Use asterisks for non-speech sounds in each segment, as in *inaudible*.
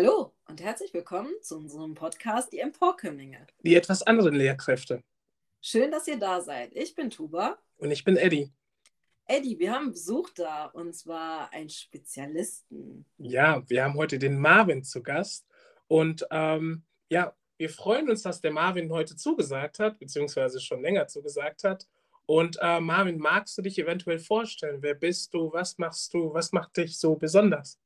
Hallo und herzlich willkommen zu unserem Podcast Die Emporkömmlinge. Die etwas anderen Lehrkräfte. Schön, dass ihr da seid. Ich bin Tuba. Und ich bin Eddie. Eddie, wir haben Besuch da und zwar einen Spezialisten. Ja, wir haben heute den Marvin zu Gast. Und ähm, ja, wir freuen uns, dass der Marvin heute zugesagt hat, beziehungsweise schon länger zugesagt hat. Und äh, Marvin, magst du dich eventuell vorstellen? Wer bist du? Was machst du? Was macht dich so besonders?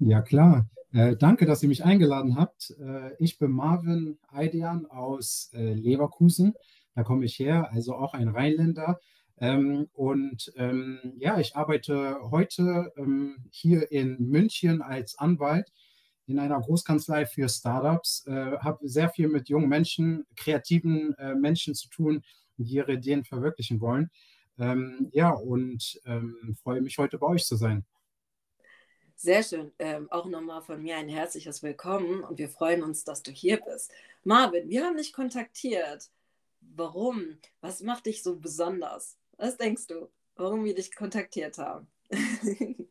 Ja, klar. Äh, danke, dass ihr mich eingeladen habt. Äh, ich bin Marvin Eidian aus äh, Leverkusen. Da komme ich her, also auch ein Rheinländer. Ähm, und ähm, ja, ich arbeite heute ähm, hier in München als Anwalt in einer Großkanzlei für Startups, äh, habe sehr viel mit jungen Menschen, kreativen äh, Menschen zu tun, die ihre Ideen verwirklichen wollen. Ähm, ja, und ähm, freue mich heute bei euch zu sein. Sehr schön. Ähm, auch nochmal von mir ein herzliches Willkommen und wir freuen uns, dass du hier bist. Marvin, wir haben dich kontaktiert. Warum? Was macht dich so besonders? Was denkst du, warum wir dich kontaktiert haben? *laughs*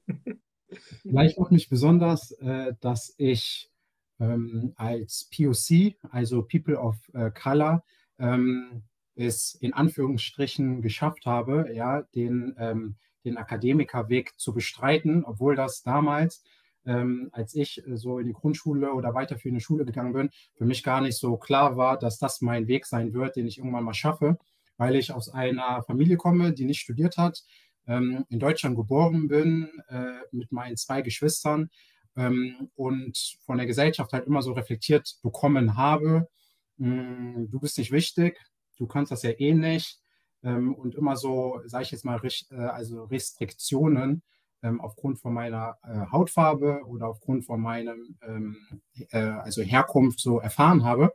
Vielleicht auch nicht besonders, äh, dass ich ähm, als POC, also People of äh, Color, ähm, es in Anführungsstrichen geschafft habe, ja, den, ähm, den Akademikerweg zu bestreiten, obwohl das damals, ähm, als ich so in die Grundschule oder weiterführende Schule gegangen bin, für mich gar nicht so klar war, dass das mein Weg sein wird, den ich irgendwann mal schaffe, weil ich aus einer Familie komme, die nicht studiert hat, ähm, in Deutschland geboren bin äh, mit meinen zwei Geschwistern ähm, und von der Gesellschaft halt immer so reflektiert bekommen habe, hm, du bist nicht wichtig, du kannst das ja eh nicht ähm, und immer so, sage ich jetzt mal, äh, also Restriktionen ähm, aufgrund von meiner äh, Hautfarbe oder aufgrund von meinem ähm, äh, also Herkunft so erfahren habe.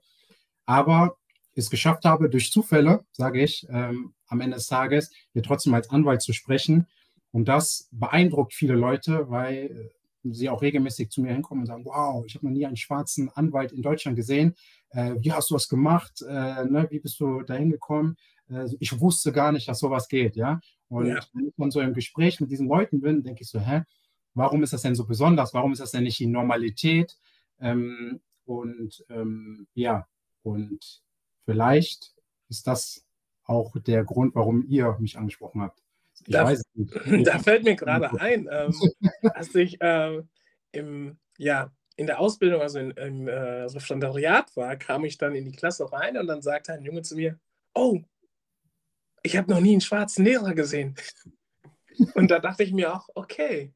Aber es geschafft habe, durch Zufälle, sage ich, ähm, am Ende des Tages hier trotzdem als Anwalt zu sprechen. Und das beeindruckt viele Leute, weil äh, sie auch regelmäßig zu mir hinkommen und sagen, wow, ich habe noch nie einen schwarzen Anwalt in Deutschland gesehen. Äh, wie hast du das gemacht? Äh, ne? Wie bist du da hingekommen? Äh, ich wusste gar nicht, dass sowas geht, ja. Und ja. wenn ich dann so im Gespräch mit diesen Leuten bin, denke ich so, hä, warum ist das denn so besonders? Warum ist das denn nicht die Normalität? Ähm, und ähm, ja, und vielleicht ist das auch der Grund, warum ihr mich angesprochen habt. Ich da, weiß nicht. *laughs* da fällt mir gerade ein, ähm, *laughs* als ich äh, im, ja, in der Ausbildung, also in, im äh, Referendariat war, kam ich dann in die Klasse rein und dann sagte ein Junge zu mir, oh, ich habe noch nie einen schwarzen Lehrer gesehen. Und da dachte ich mir auch, okay,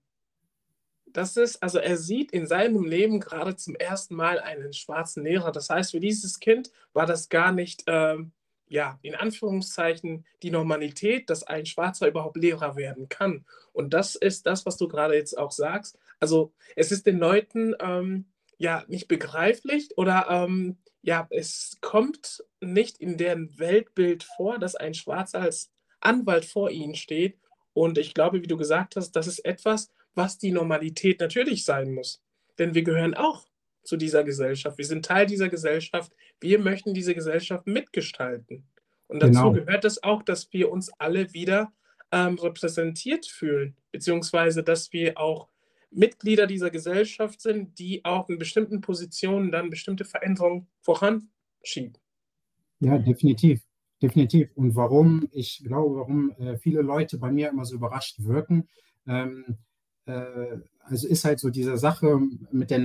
das ist, also er sieht in seinem Leben gerade zum ersten Mal einen schwarzen Lehrer. Das heißt, für dieses Kind war das gar nicht, ähm, ja, in Anführungszeichen die Normalität, dass ein Schwarzer überhaupt Lehrer werden kann. Und das ist das, was du gerade jetzt auch sagst. Also es ist den Leuten ähm, ja nicht begreiflich oder ähm, ja, es kommt nicht in deren Weltbild vor, dass ein Schwarzer als Anwalt vor ihnen steht. Und ich glaube, wie du gesagt hast, das ist etwas, was die Normalität natürlich sein muss. Denn wir gehören auch zu dieser Gesellschaft. Wir sind Teil dieser Gesellschaft. Wir möchten diese Gesellschaft mitgestalten. Und dazu genau. gehört es auch, dass wir uns alle wieder ähm, repräsentiert fühlen, beziehungsweise dass wir auch Mitglieder dieser Gesellschaft sind, die auch in bestimmten Positionen dann bestimmte Veränderungen voranschieben. Ja, definitiv. Definitiv. Und warum, ich glaube, warum äh, viele Leute bei mir immer so überrascht wirken, ähm, äh, also ist halt so diese Sache mit der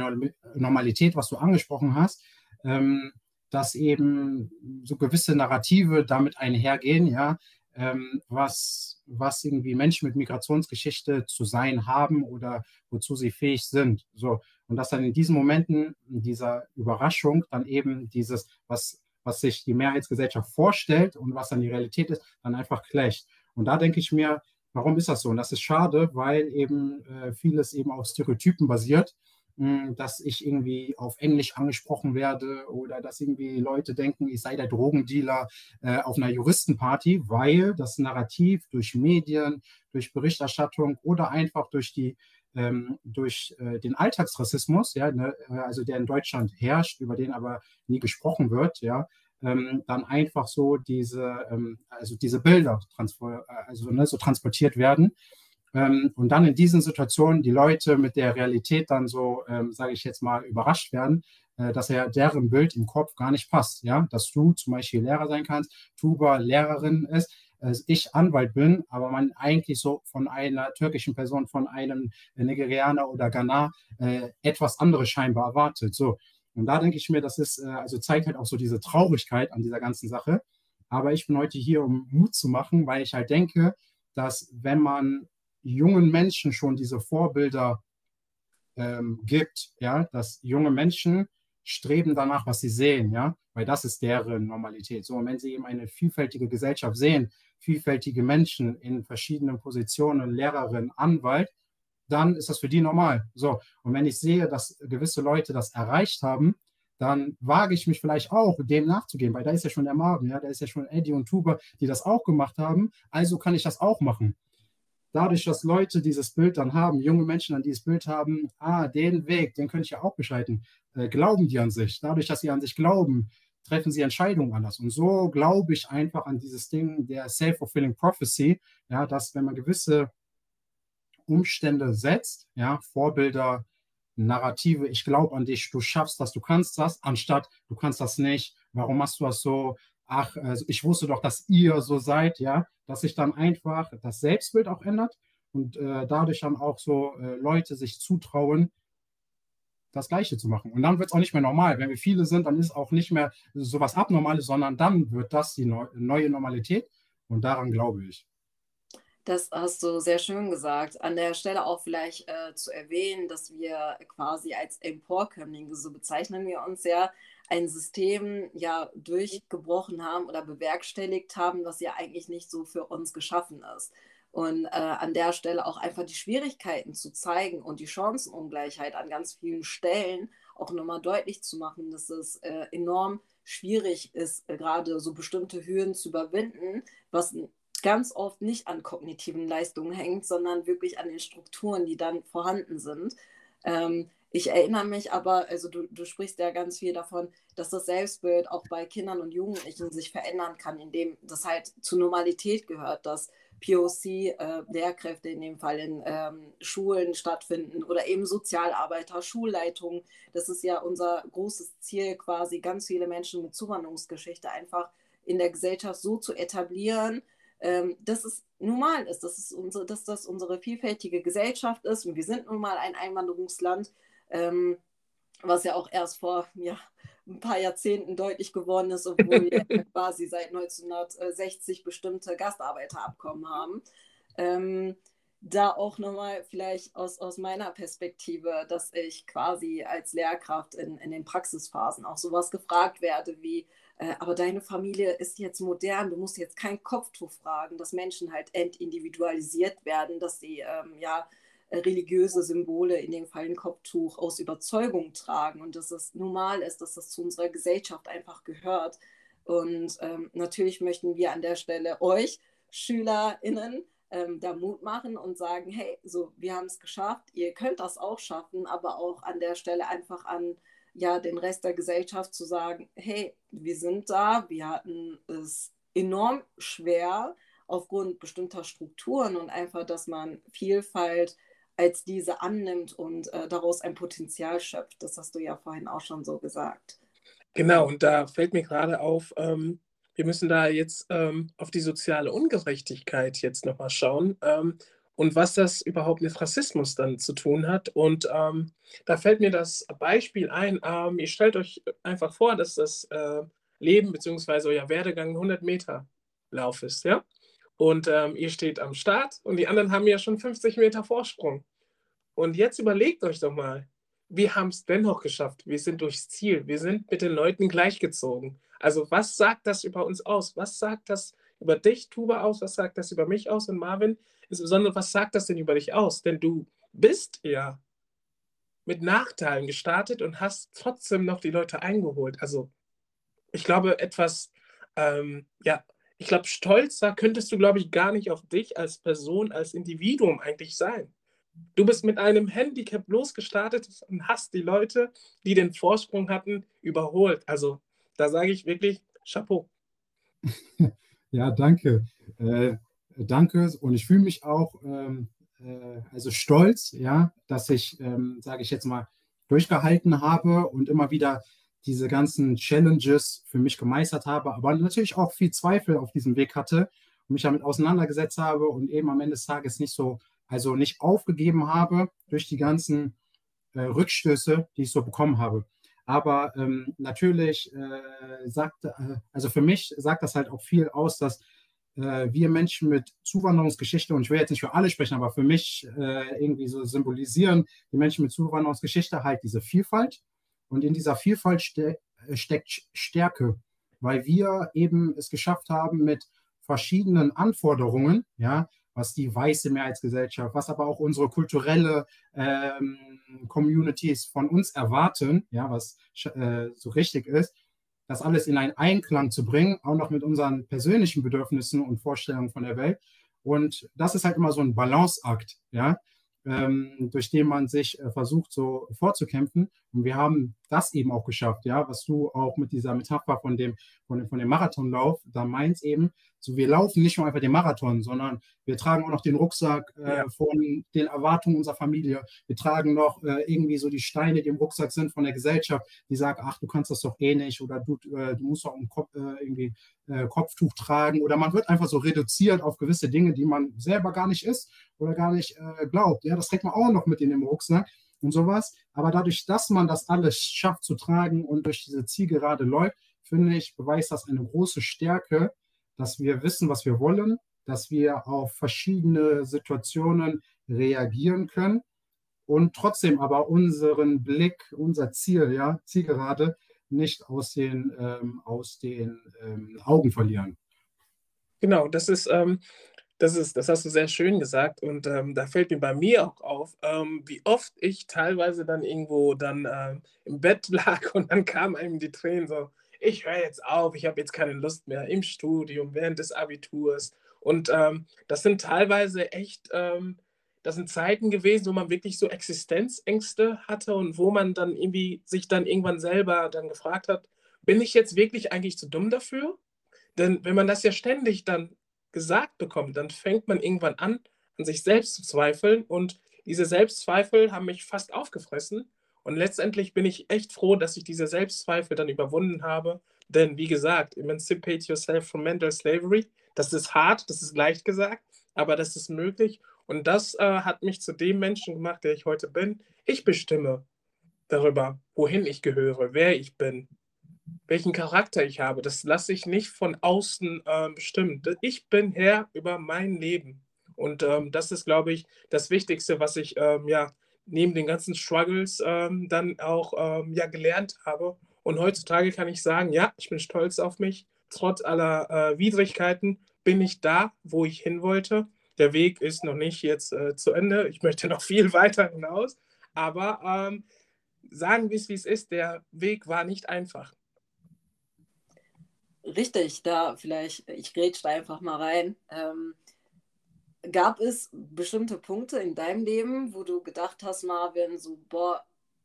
Normalität, was du angesprochen hast, ähm, dass eben so gewisse Narrative damit einhergehen, ja, ähm, was, was irgendwie Menschen mit Migrationsgeschichte zu sein haben oder wozu sie fähig sind. So. Und dass dann in diesen Momenten dieser Überraschung dann eben dieses, was, was sich die Mehrheitsgesellschaft vorstellt und was dann die Realität ist, dann einfach clasht. Und da denke ich mir, warum ist das so? Und das ist schade, weil eben äh, vieles eben auf Stereotypen basiert hm, dass ich irgendwie auf Englisch angesprochen werde oder dass irgendwie Leute denken, ich sei der Drogendealer äh, auf einer Juristenparty, weil das Narrativ durch Medien, durch Berichterstattung oder einfach durch die ähm, durch äh, den Alltagsrassismus, ja, ne, äh, also der in Deutschland herrscht, über den aber nie gesprochen wird, ja, ähm, dann einfach so diese, ähm, also diese Bilder äh, also, ne, so transportiert werden. Ähm, und dann in diesen Situationen die Leute mit der Realität dann so, ähm, sage ich jetzt mal, überrascht werden, äh, dass er deren Bild im Kopf gar nicht passt. Ja, dass du zum Beispiel Lehrer sein kannst, Tuba Lehrerin ist, ich Anwalt bin, aber man eigentlich so von einer türkischen Person, von einem Nigerianer oder Ghana äh, etwas anderes scheinbar erwartet. So. Und da denke ich mir, das ist, äh, also zeigt halt auch so diese Traurigkeit an dieser ganzen Sache. Aber ich bin heute hier, um Mut zu machen, weil ich halt denke, dass wenn man jungen Menschen schon diese Vorbilder ähm, gibt, ja, dass junge Menschen streben danach, was sie sehen, ja, weil das ist deren Normalität. So, und wenn sie eben eine vielfältige Gesellschaft sehen, vielfältige Menschen in verschiedenen Positionen, Lehrerin, Anwalt, dann ist das für die normal. So, und wenn ich sehe, dass gewisse Leute das erreicht haben, dann wage ich mich vielleicht auch, dem nachzugehen, weil da ist ja schon der Marvin, ja, da ist ja schon Eddie und Tuba, die das auch gemacht haben, also kann ich das auch machen dadurch, dass Leute dieses Bild dann haben, junge Menschen dann dieses Bild haben, ah, den Weg, den könnte ich ja auch beschreiten, äh, glauben die an sich. Dadurch, dass sie an sich glauben, treffen sie Entscheidungen anders. Und so glaube ich einfach an dieses Ding der self-fulfilling prophecy, ja, dass wenn man gewisse Umstände setzt, ja, Vorbilder, Narrative, ich glaube an dich, du schaffst das, du kannst das, anstatt du kannst das nicht, warum machst du das so, ach, also ich wusste doch, dass ihr so seid, ja, dass sich dann einfach das Selbstbild auch ändert und äh, dadurch dann auch so äh, Leute sich zutrauen, das Gleiche zu machen. Und dann wird es auch nicht mehr normal. Wenn wir viele sind, dann ist auch nicht mehr so was Abnormales, sondern dann wird das die neu neue Normalität und daran glaube ich. Das hast du sehr schön gesagt. An der Stelle auch vielleicht äh, zu erwähnen, dass wir quasi als Emporkömmlinge, so bezeichnen wir uns ja, ein System ja durchgebrochen haben oder bewerkstelligt haben, was ja eigentlich nicht so für uns geschaffen ist. Und äh, an der Stelle auch einfach die Schwierigkeiten zu zeigen und die Chancenungleichheit an ganz vielen Stellen auch nochmal deutlich zu machen, dass es äh, enorm schwierig ist, äh, gerade so bestimmte Hürden zu überwinden, was ganz oft nicht an kognitiven Leistungen hängt, sondern wirklich an den Strukturen, die dann vorhanden sind. Ähm, ich erinnere mich aber, also du, du sprichst ja ganz viel davon, dass das Selbstbild auch bei Kindern und Jugendlichen sich verändern kann, indem das halt zur Normalität gehört, dass POC, äh, in dem Fall in ähm, Schulen stattfinden oder eben Sozialarbeiter, Schulleitungen. Das ist ja unser großes Ziel, quasi ganz viele Menschen mit Zuwanderungsgeschichte einfach in der Gesellschaft so zu etablieren, ähm, dass es normal ist, dass, es unsere, dass das unsere vielfältige Gesellschaft ist. Und wir sind nun mal ein Einwanderungsland ähm, was ja auch erst vor ja, ein paar Jahrzehnten deutlich geworden ist, obwohl wir *laughs* quasi seit 1960 bestimmte Gastarbeiterabkommen haben. Ähm, da auch nochmal vielleicht aus, aus meiner Perspektive, dass ich quasi als Lehrkraft in, in den Praxisphasen auch sowas gefragt werde wie, äh, aber deine Familie ist jetzt modern, du musst jetzt kein Kopftuch fragen, dass Menschen halt entindividualisiert werden, dass sie ähm, ja religiöse Symbole, in dem Fall ein Kopftuch, aus Überzeugung tragen und dass es normal ist, dass das zu unserer Gesellschaft einfach gehört. Und ähm, natürlich möchten wir an der Stelle euch, SchülerInnen, ähm, da Mut machen und sagen, hey, so, wir haben es geschafft, ihr könnt das auch schaffen, aber auch an der Stelle einfach an ja, den Rest der Gesellschaft zu sagen, hey, wir sind da, wir hatten es enorm schwer aufgrund bestimmter Strukturen und einfach, dass man Vielfalt als diese annimmt und äh, daraus ein Potenzial schöpft. Das hast du ja vorhin auch schon so gesagt. Genau, und da fällt mir gerade auf, ähm, wir müssen da jetzt ähm, auf die soziale Ungerechtigkeit jetzt nochmal schauen ähm, und was das überhaupt mit Rassismus dann zu tun hat. Und ähm, da fällt mir das Beispiel ein, ähm, ihr stellt euch einfach vor, dass das äh, Leben bzw. euer Werdegang 100 Meter Lauf ist, ja? Und ähm, ihr steht am Start und die anderen haben ja schon 50 Meter Vorsprung. Und jetzt überlegt euch doch mal, wir haben es dennoch geschafft. Wir sind durchs Ziel. Wir sind mit den Leuten gleichgezogen. Also was sagt das über uns aus? Was sagt das über dich, Tuba, aus? Was sagt das über mich aus und Marvin? Insbesondere, was sagt das denn über dich aus? Denn du bist ja mit Nachteilen gestartet und hast trotzdem noch die Leute eingeholt. Also ich glaube, etwas, ähm, ja, ich glaube, stolzer könntest du, glaube ich, gar nicht auf dich als Person, als Individuum eigentlich sein. Du bist mit einem Handicap losgestartet und hast die Leute, die den Vorsprung hatten, überholt. Also da sage ich wirklich Chapeau. *laughs* Ja, danke. Äh, danke. Und ich fühle mich auch ähm, äh, also stolz, ja, dass ich, ähm, sage ich jetzt mal, durchgehalten habe und immer wieder diese ganzen Challenges für mich gemeistert habe, aber natürlich auch viel Zweifel auf diesem Weg hatte und mich damit auseinandergesetzt habe und eben am Ende des Tages nicht so, also nicht aufgegeben habe durch die ganzen äh, Rückstöße, die ich so bekommen habe. Aber ähm, natürlich äh, sagt, äh, also für mich sagt das halt auch viel aus, dass wir Menschen mit Zuwanderungsgeschichte, und ich will jetzt nicht für alle sprechen, aber für mich äh, irgendwie so symbolisieren die Menschen mit Zuwanderungsgeschichte halt diese Vielfalt. Und in dieser Vielfalt ste äh, steckt Stärke, weil wir eben es geschafft haben, mit verschiedenen Anforderungen, ja, was die weiße Mehrheitsgesellschaft, was aber auch unsere kulturelle ähm, Communities von uns erwarten, ja, was äh, so richtig ist, das alles in einen Einklang zu bringen, auch noch mit unseren persönlichen Bedürfnissen und Vorstellungen von der Welt. Und das ist halt immer so ein Balanceakt, ja ähm, durch den man sich äh, versucht, so vorzukämpfen. Und wir haben das eben auch geschafft, ja, was du auch mit dieser Metapher von dem, von dem, von dem Marathonlauf da meinst eben. So, wir laufen nicht nur einfach den Marathon, sondern wir tragen auch noch den Rucksack äh, von den Erwartungen unserer Familie. Wir tragen noch äh, irgendwie so die Steine, die im Rucksack sind von der Gesellschaft, die sagen, ach, du kannst das doch eh nicht oder du, äh, du musst doch einen Kopf, äh, irgendwie äh, Kopftuch tragen oder man wird einfach so reduziert auf gewisse Dinge, die man selber gar nicht ist oder gar nicht äh, glaubt. Ja, das trägt man auch noch mit in dem Rucksack und sowas. Aber dadurch, dass man das alles schafft zu tragen und durch diese Zielgerade läuft, finde ich, beweist das eine große Stärke, dass wir wissen, was wir wollen, dass wir auf verschiedene Situationen reagieren können und trotzdem aber unseren Blick, unser Ziel, ja, Zielgerade, nicht aus den, ähm, aus den ähm, Augen verlieren. Genau, das ist, ähm, das ist, das hast du sehr schön gesagt und ähm, da fällt mir bei mir auch auf, ähm, wie oft ich teilweise dann irgendwo dann ähm, im Bett *laughs* lag und dann kamen einem die Tränen so, ich höre jetzt auf, ich habe jetzt keine Lust mehr im Studium, während des Abiturs und das sind teilweise echt das sind Zeiten gewesen, wo man wirklich so Existenzängste hatte und wo man dann irgendwie sich dann irgendwann selber dann gefragt hat, bin ich jetzt wirklich eigentlich zu dumm dafür? Denn wenn man das ja ständig dann gesagt bekommt, dann fängt man irgendwann an, an sich selbst zu zweifeln. Und diese Selbstzweifel haben mich fast aufgefressen. Und letztendlich bin ich echt froh, dass ich diese Selbstzweifel dann überwunden habe, denn wie gesagt, emancipate yourself from mental slavery, das ist hart, das ist leicht gesagt, aber das ist möglich. Und das äh, hat mich zu dem Menschen gemacht, der ich heute bin. Ich bestimme darüber, wohin ich gehöre, wer ich bin, welchen Charakter ich habe. Das lasse ich nicht von außen äh, bestimmen. Ich bin Herr über mein Leben. Und ähm, das ist, glaube ich, das Wichtigste, was ich ähm, ja neben den ganzen Struggles ähm, dann auch ähm, ja gelernt habe. Und heutzutage kann ich sagen, ja, ich bin stolz auf mich. Trotz aller äh, Widrigkeiten bin ich da, wo ich hin wollte der Weg ist noch nicht jetzt äh, zu Ende. Ich möchte noch viel *laughs* weiter hinaus. Aber ähm, sagen wir es, wie es ist, der Weg war nicht einfach. Richtig, da vielleicht, ich grätsche da einfach mal rein. Ähm, gab es bestimmte Punkte in deinem Leben, wo du gedacht hast, Marvin, so, boah,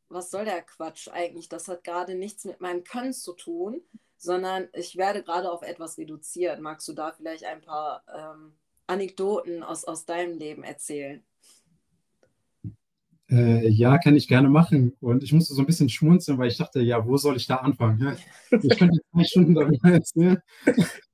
was soll der Quatsch eigentlich? Das hat gerade nichts mit meinem Können zu tun, sondern ich werde gerade auf etwas reduziert. Magst du da vielleicht ein paar ähm, Anekdoten aus, aus deinem Leben erzählen? Äh, ja, kann ich gerne machen. Und ich musste so ein bisschen schmunzeln, weil ich dachte, ja, wo soll ich da anfangen? Ich könnte zwei *laughs* Stunden darüber erzählen,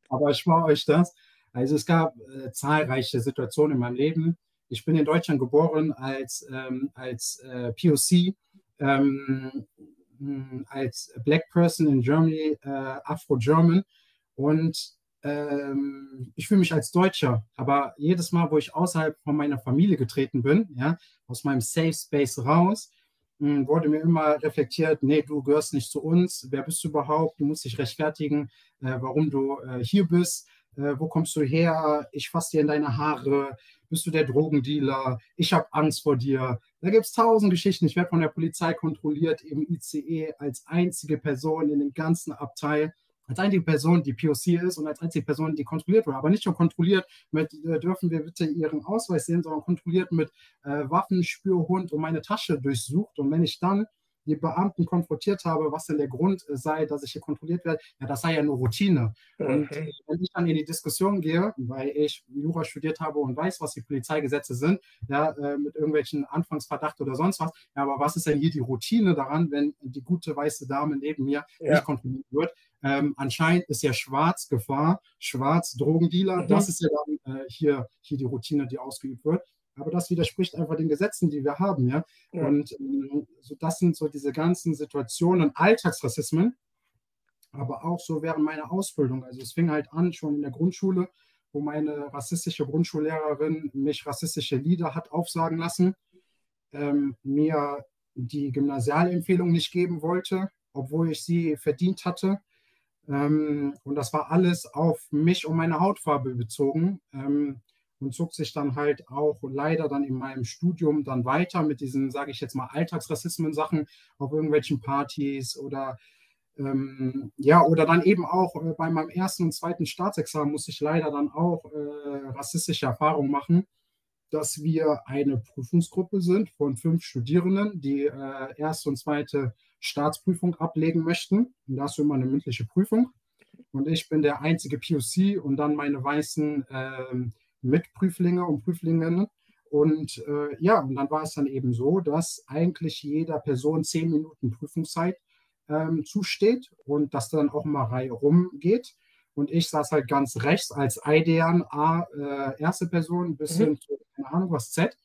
aber ich spare euch das. Also es gab äh, zahlreiche Situationen in meinem Leben. Ich bin in Deutschland geboren als, ähm, als äh, POC, ähm, als Black Person in Germany, äh, Afro-German. Und ähm, ich fühle mich als Deutscher, aber jedes Mal, wo ich außerhalb von meiner Familie getreten bin, ja, aus meinem Safe Space raus, mh, hm, wurde mir immer reflektiert, nee, du gehörst nicht zu uns, wer bist du überhaupt, du musst dich rechtfertigen, äh, warum du äh, hier bist, äh, wo kommst du her, ich fasse dir in deine Haare, bist du der Drogendealer, ich habe Angst vor dir. Da gibt es tausend Geschichten. Ich werde von der Polizei kontrolliert im ICE als einzige Person in dem ganzen Abteil als einzige Person, die POC ist und als einzige Person, die kontrolliert wurde. Aber nicht nur kontrolliert mit, äh, dürfen wir bitte Ihren Ausweis sehen, sondern kontrolliert mit äh, Waffenspürhund und meine Tasche durchsucht. Und wenn ich dann die Beamten konfrontiert habe, was denn der Grund sei, dass ich hier kontrolliert werde, ja, das sei ja nur Routine. Mhm. Und wenn ich dann in die Diskussion gehe, weil ich Jura studiert habe und weiß, was die Polizeigesetze sind, ja, äh, mit irgendwelchen Anfangsverdacht oder sonst was, ja, aber was ist denn hier die Routine daran, wenn die gute weiße Dame neben mir ja. nicht kontrolliert wird? Ähm, anscheinend ist ja Schwarz Gefahr, Schwarz Drogendealer, mhm. das ist ja dann äh, hier, hier die Routine, die ausgeübt wird. Aber das widerspricht einfach den Gesetzen, die wir haben, ja. ja. Und ähm, so, das sind so diese ganzen Situationen, Alltagsrassismen, aber auch so während meiner Ausbildung. Also es fing halt an schon in der Grundschule, wo meine rassistische Grundschullehrerin mich rassistische Lieder hat aufsagen lassen, ähm, mir die Gymnasialempfehlung nicht geben wollte, obwohl ich sie verdient hatte. Ähm, und das war alles auf mich und meine Hautfarbe bezogen. Ähm, und zog sich dann halt auch leider dann in meinem Studium dann weiter mit diesen, sage ich jetzt mal, Alltagsrassismen-Sachen auf irgendwelchen Partys oder ähm, ja, oder dann eben auch äh, bei meinem ersten und zweiten Staatsexamen musste ich leider dann auch äh, rassistische Erfahrungen machen, dass wir eine Prüfungsgruppe sind von fünf Studierenden, die äh, erste und zweite Staatsprüfung ablegen möchten. Und da hast du immer eine mündliche Prüfung. Und ich bin der einzige POC und dann meine weißen ähm, Mitprüflinge und Prüflinginnen. Und äh, ja, und dann war es dann eben so, dass eigentlich jeder Person zehn Minuten Prüfungszeit ähm, zusteht und das dann auch mal Reihe rumgeht. Und ich saß halt ganz rechts als IDEAN A, äh, erste Person bis mhm. hin zu, keine Ahnung was, Z.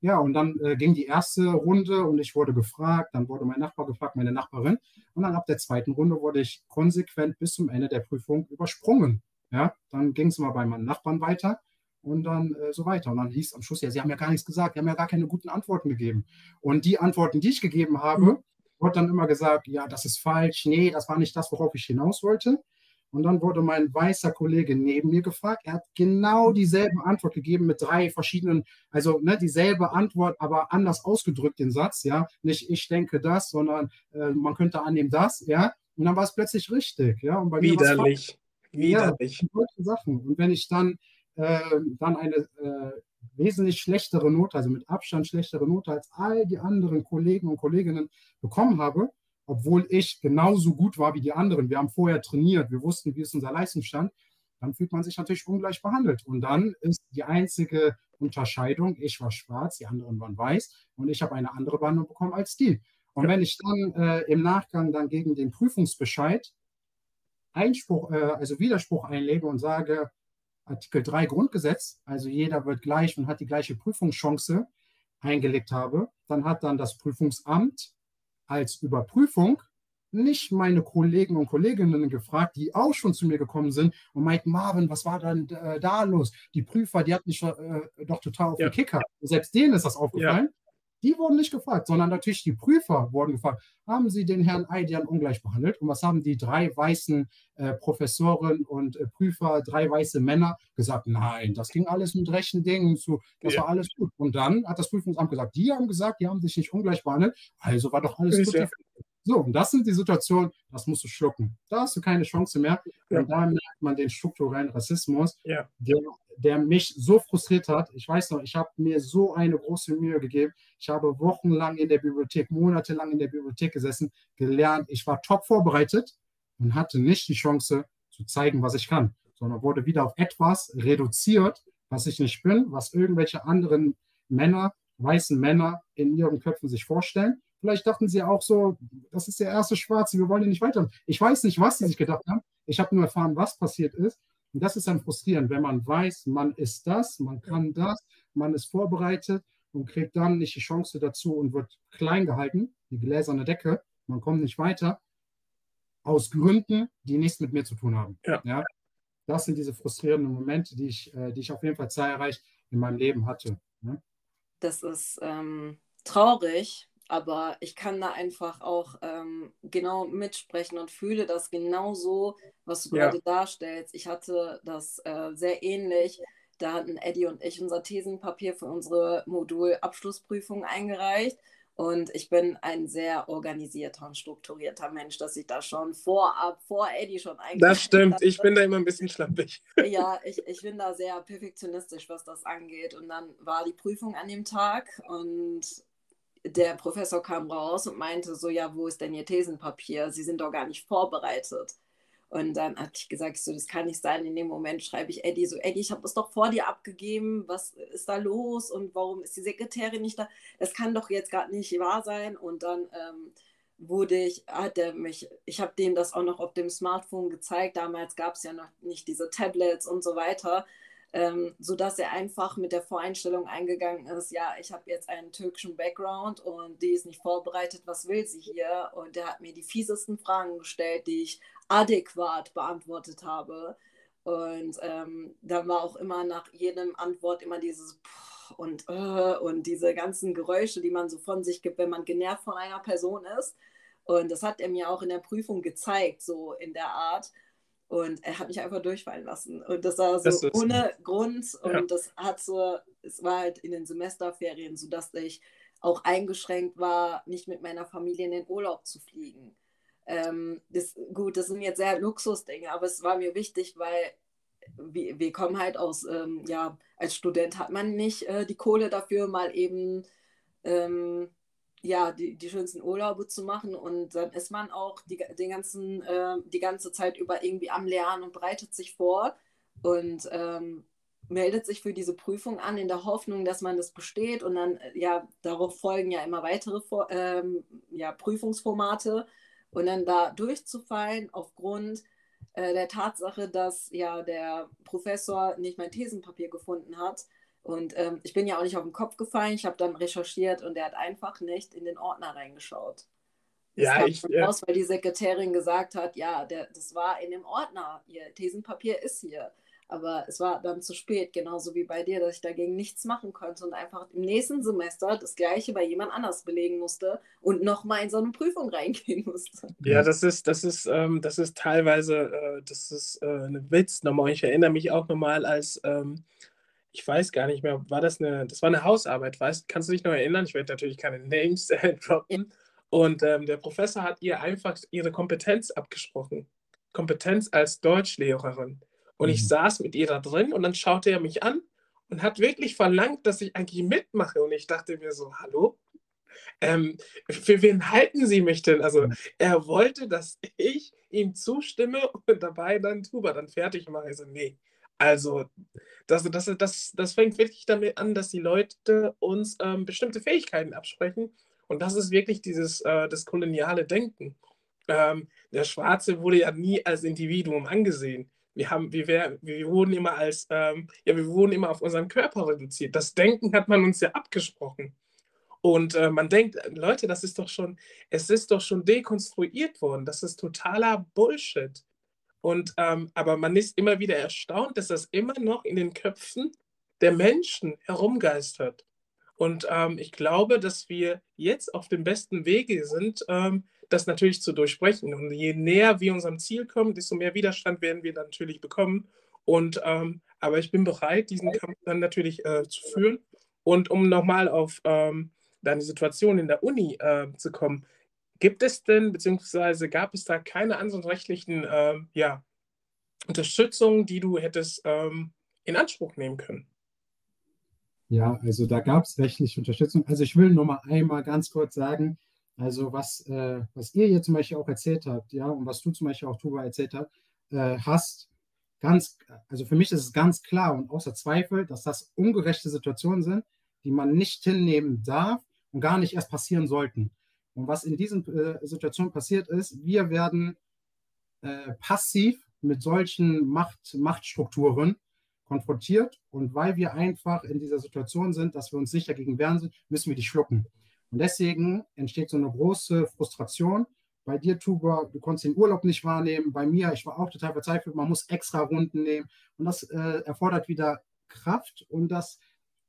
Ja, und dann äh, ging die erste Runde und ich wurde gefragt, dann wurde mein Nachbar gefragt, meine Nachbarin. Und dann ab der zweiten Runde wurde ich konsequent bis zum Ende der Prüfung übersprungen. Ja, dann ging es mal bei meinem Nachbarn weiter und dann äh, so weiter. Und dann hieß am Schluss, ja, Sie haben ja gar nichts gesagt, Sie haben ja gar keine guten Antworten gegeben. Und die Antworten, die ich gegeben habe, mhm. wurde dann immer gesagt, ja, das ist falsch, nee, das war nicht das, worauf ich hinaus wollte. Und dann wurde mein weißer Kollege neben mir gefragt. Er hat genau dieselbe Antwort gegeben mit drei verschiedenen, also ne, dieselbe Antwort, aber anders ausgedrückt den Satz, ja. Nicht ich denke das, sondern äh, man könnte annehmen das, ja. Und dann war es plötzlich richtig, ja. Und bei Widerlich. Mir Widerlich. Ja, Sachen. Und wenn ich dann äh, dann eine äh, wesentlich schlechtere Note, also mit Abstand schlechtere Note als all die anderen Kollegen und Kolleginnen bekommen habe, obwohl ich genauso gut war wie die anderen. Wir haben vorher trainiert, wir wussten, wie ist unser Leistungsstand. Dann fühlt man sich natürlich ungleich behandelt. Und dann ist die einzige Unterscheidung, ich war schwarz, die anderen waren weiß und ich habe eine andere Behandlung bekommen als die. Und wenn ich dann äh, im Nachgang dann gegen den Prüfungsbescheid Einspruch, äh, also Widerspruch einlege und sage, Artikel 3 Grundgesetz, also jeder wird gleich und hat die gleiche Prüfungschance eingelegt habe, dann hat dann das Prüfungsamt als Überprüfung nicht meine Kollegen und Kolleginnen gefragt, die auch schon zu mir gekommen sind und meinten, Marvin, was war denn äh, da los? Die Prüfer, die hatten mich äh, doch total auf ja. den Kicker. Selbst denen ist das aufgefallen. Ja. Die wurden nicht gefragt, sondern natürlich die Prüfer wurden gefragt, haben Sie den Herrn Aidian ungleich behandelt? Und was haben die drei weißen äh, Professoren und äh, Prüfer, drei weiße Männer gesagt? Nein, das ging alles mit rechten Dingen zu, das ja. war alles gut. Und dann hat das Prüfungsamt gesagt, die haben gesagt, die haben sich nicht ungleich behandelt, also war doch alles gut. Ja. So, und das sind die Situationen, das musst du schlucken. Da hast du keine Chance mehr. Ja. Und da merkt man den strukturellen Rassismus, ja. der, der, mich so frustriert hat. Ich weiß noch, ich habe mir so eine große Mühe gegeben. Ich habe wochenlang in der Bibliothek, monatelang in der Bibliothek gesessen, gelernt. Ich war top vorbereitet und hatte nicht die Chance zu zeigen, was ich kann, sondern wurde wieder auf etwas reduziert, was ich nicht bin, was irgendwelche anderen Männer, weißen Männer in ihren Köpfen sich vorstellen Vielleicht dachten sie auch so, das ist der erste Schwarze, wir wollen ihn nicht weiter. Ich weiß nicht, was sie sich gedacht haben. Ich habe nur erfahren, was passiert ist. Und das ist dann frustrierend, wenn man weiß, man ist das, man kann das, man ist vorbereitet und kriegt dann nicht die Chance dazu und wird klein gehalten, die gläserne Decke, man kommt nicht weiter, aus Gründen, die nichts mit mir zu tun haben. Ja. ja? Das sind diese frustrierenden Momente, die ich, äh, die ich auf jeden Fall zahlreich in meinem Leben hatte. Ja? Das ist ähm, traurig, aber ich kann da einfach auch ähm, genau mitsprechen und fühle das genauso, was du ja. gerade darstellst. Ich hatte das äh, sehr ähnlich. Da hatten Eddie und ich unser Thesenpapier für unsere Modulabschlussprüfung eingereicht. Und ich bin ein sehr organisierter und strukturierter Mensch, dass ich da schon vorab, vor Eddie schon eigentlich. Das stimmt, hatte. ich bin da immer ein bisschen schlampig. Ja, ich, ich bin da sehr perfektionistisch, was das angeht. Und dann war die Prüfung an dem Tag und der Professor kam raus und meinte so, ja, wo ist denn Ihr Thesenpapier? Sie sind doch gar nicht vorbereitet. Und dann hatte ich gesagt, so, das kann nicht sein. In dem Moment schreibe ich Eddie so, Eddie, ich habe es doch vor dir abgegeben. Was ist da los und warum ist die Sekretärin nicht da? Das kann doch jetzt gerade nicht wahr sein. Und dann ähm, wurde ich, hat er mich, ich habe dem das auch noch auf dem Smartphone gezeigt. Damals gab es ja noch nicht diese Tablets und so weiter ähm, sodass er einfach mit der Voreinstellung eingegangen ist, ja, ich habe jetzt einen türkischen Background und die ist nicht vorbereitet, was will sie hier? Und er hat mir die fiesesten Fragen gestellt, die ich adäquat beantwortet habe. Und ähm, dann war auch immer nach jedem Antwort immer dieses und, äh, und diese ganzen Geräusche, die man so von sich gibt, wenn man genervt von einer Person ist. Und das hat er mir auch in der Prüfung gezeigt, so in der Art. Und er hat mich einfach durchfallen lassen. Und das war so das ohne Grund. Und ja. das hat so, es war halt in den Semesterferien, sodass ich auch eingeschränkt war, nicht mit meiner Familie in den Urlaub zu fliegen. Ähm, das, gut, das sind jetzt sehr Luxusdinge, aber es war mir wichtig, weil wir, wir kommen halt aus, ähm, ja, als Student hat man nicht äh, die Kohle dafür, mal eben ähm, ja, die, die schönsten Urlaube zu machen und dann ist man auch die, den ganzen, äh, die ganze Zeit über irgendwie am Lernen und bereitet sich vor und ähm, meldet sich für diese Prüfung an in der Hoffnung, dass man das besteht und dann, äh, ja, darauf folgen ja immer weitere ähm, ja, Prüfungsformate und dann da durchzufallen aufgrund äh, der Tatsache, dass ja der Professor nicht mein Thesenpapier gefunden hat, und ähm, ich bin ja auch nicht auf den Kopf gefallen. Ich habe dann recherchiert und er hat einfach nicht in den Ordner reingeschaut. Das ja, ich. Ja. Raus, weil die Sekretärin gesagt hat, ja, der, das war in dem Ordner. Ihr Thesenpapier ist hier. Aber es war dann zu spät, genauso wie bei dir, dass ich dagegen nichts machen konnte und einfach im nächsten Semester das Gleiche bei jemand anders belegen musste und nochmal in so eine Prüfung reingehen musste. Ja, das ist, das ist, ähm, das ist teilweise, äh, das ist äh, ein Witz nochmal. Ich erinnere mich auch nochmal, als ähm, ich weiß gar nicht mehr, war das eine, das war eine Hausarbeit, weißt, kannst du dich noch erinnern? Ich werde natürlich keine Names äh, *laughs* droppen. Und ähm, der Professor hat ihr einfach ihre Kompetenz abgesprochen. Kompetenz als Deutschlehrerin. Und mhm. ich saß mit ihr da drin und dann schaute er mich an und hat wirklich verlangt, dass ich eigentlich mitmache. Und ich dachte mir so, hallo? Ähm, für wen halten Sie mich denn? Also er wollte, dass ich ihm zustimme und dabei dann Tuba dann fertig mache. Also nee, also, das, das, das, das fängt wirklich damit an, dass die Leute uns ähm, bestimmte Fähigkeiten absprechen. Und das ist wirklich dieses äh, das koloniale Denken. Ähm, der Schwarze wurde ja nie als Individuum angesehen. Wir, haben, wir, wir, wir wurden immer als, ähm, ja, wir wurden immer auf unseren Körper reduziert. Das Denken hat man uns ja abgesprochen. Und äh, man denkt, Leute, das ist doch schon, es ist doch schon dekonstruiert worden. Das ist totaler Bullshit. Und, ähm, aber man ist immer wieder erstaunt, dass das immer noch in den Köpfen der Menschen herumgeistert. Und ähm, ich glaube, dass wir jetzt auf dem besten Wege sind, ähm, das natürlich zu durchbrechen. Und je näher wir unserem Ziel kommen, desto mehr Widerstand werden wir natürlich bekommen. Und ähm, aber ich bin bereit, diesen Kampf dann natürlich äh, zu führen. Und um nochmal auf ähm, deine Situation in der Uni äh, zu kommen, Gibt es denn, beziehungsweise gab es da keine anderen rechtlichen ähm, ja, Unterstützung, die du hättest ähm, in Anspruch nehmen können? Ja, also da gab es rechtliche Unterstützung. Also ich will nur mal einmal ganz kurz sagen, also was, äh, was ihr hier zum Beispiel auch erzählt habt, ja, und was du zum Beispiel auch, Tuba, erzählt habt, äh, hast, ganz, also für mich ist es ganz klar und außer Zweifel, dass das ungerechte Situationen sind, die man nicht hinnehmen darf und gar nicht erst passieren sollten. Und was in diesen äh, Situationen passiert ist, wir werden äh, passiv mit solchen Macht, Machtstrukturen konfrontiert. Und weil wir einfach in dieser Situation sind, dass wir uns sicher gegen wehren sind, müssen wir die schlucken. Und deswegen entsteht so eine große Frustration. Bei dir, Tuba, du konntest den Urlaub nicht wahrnehmen. Bei mir, ich war auch total verzweifelt. Man muss extra Runden nehmen. Und das äh, erfordert wieder Kraft und das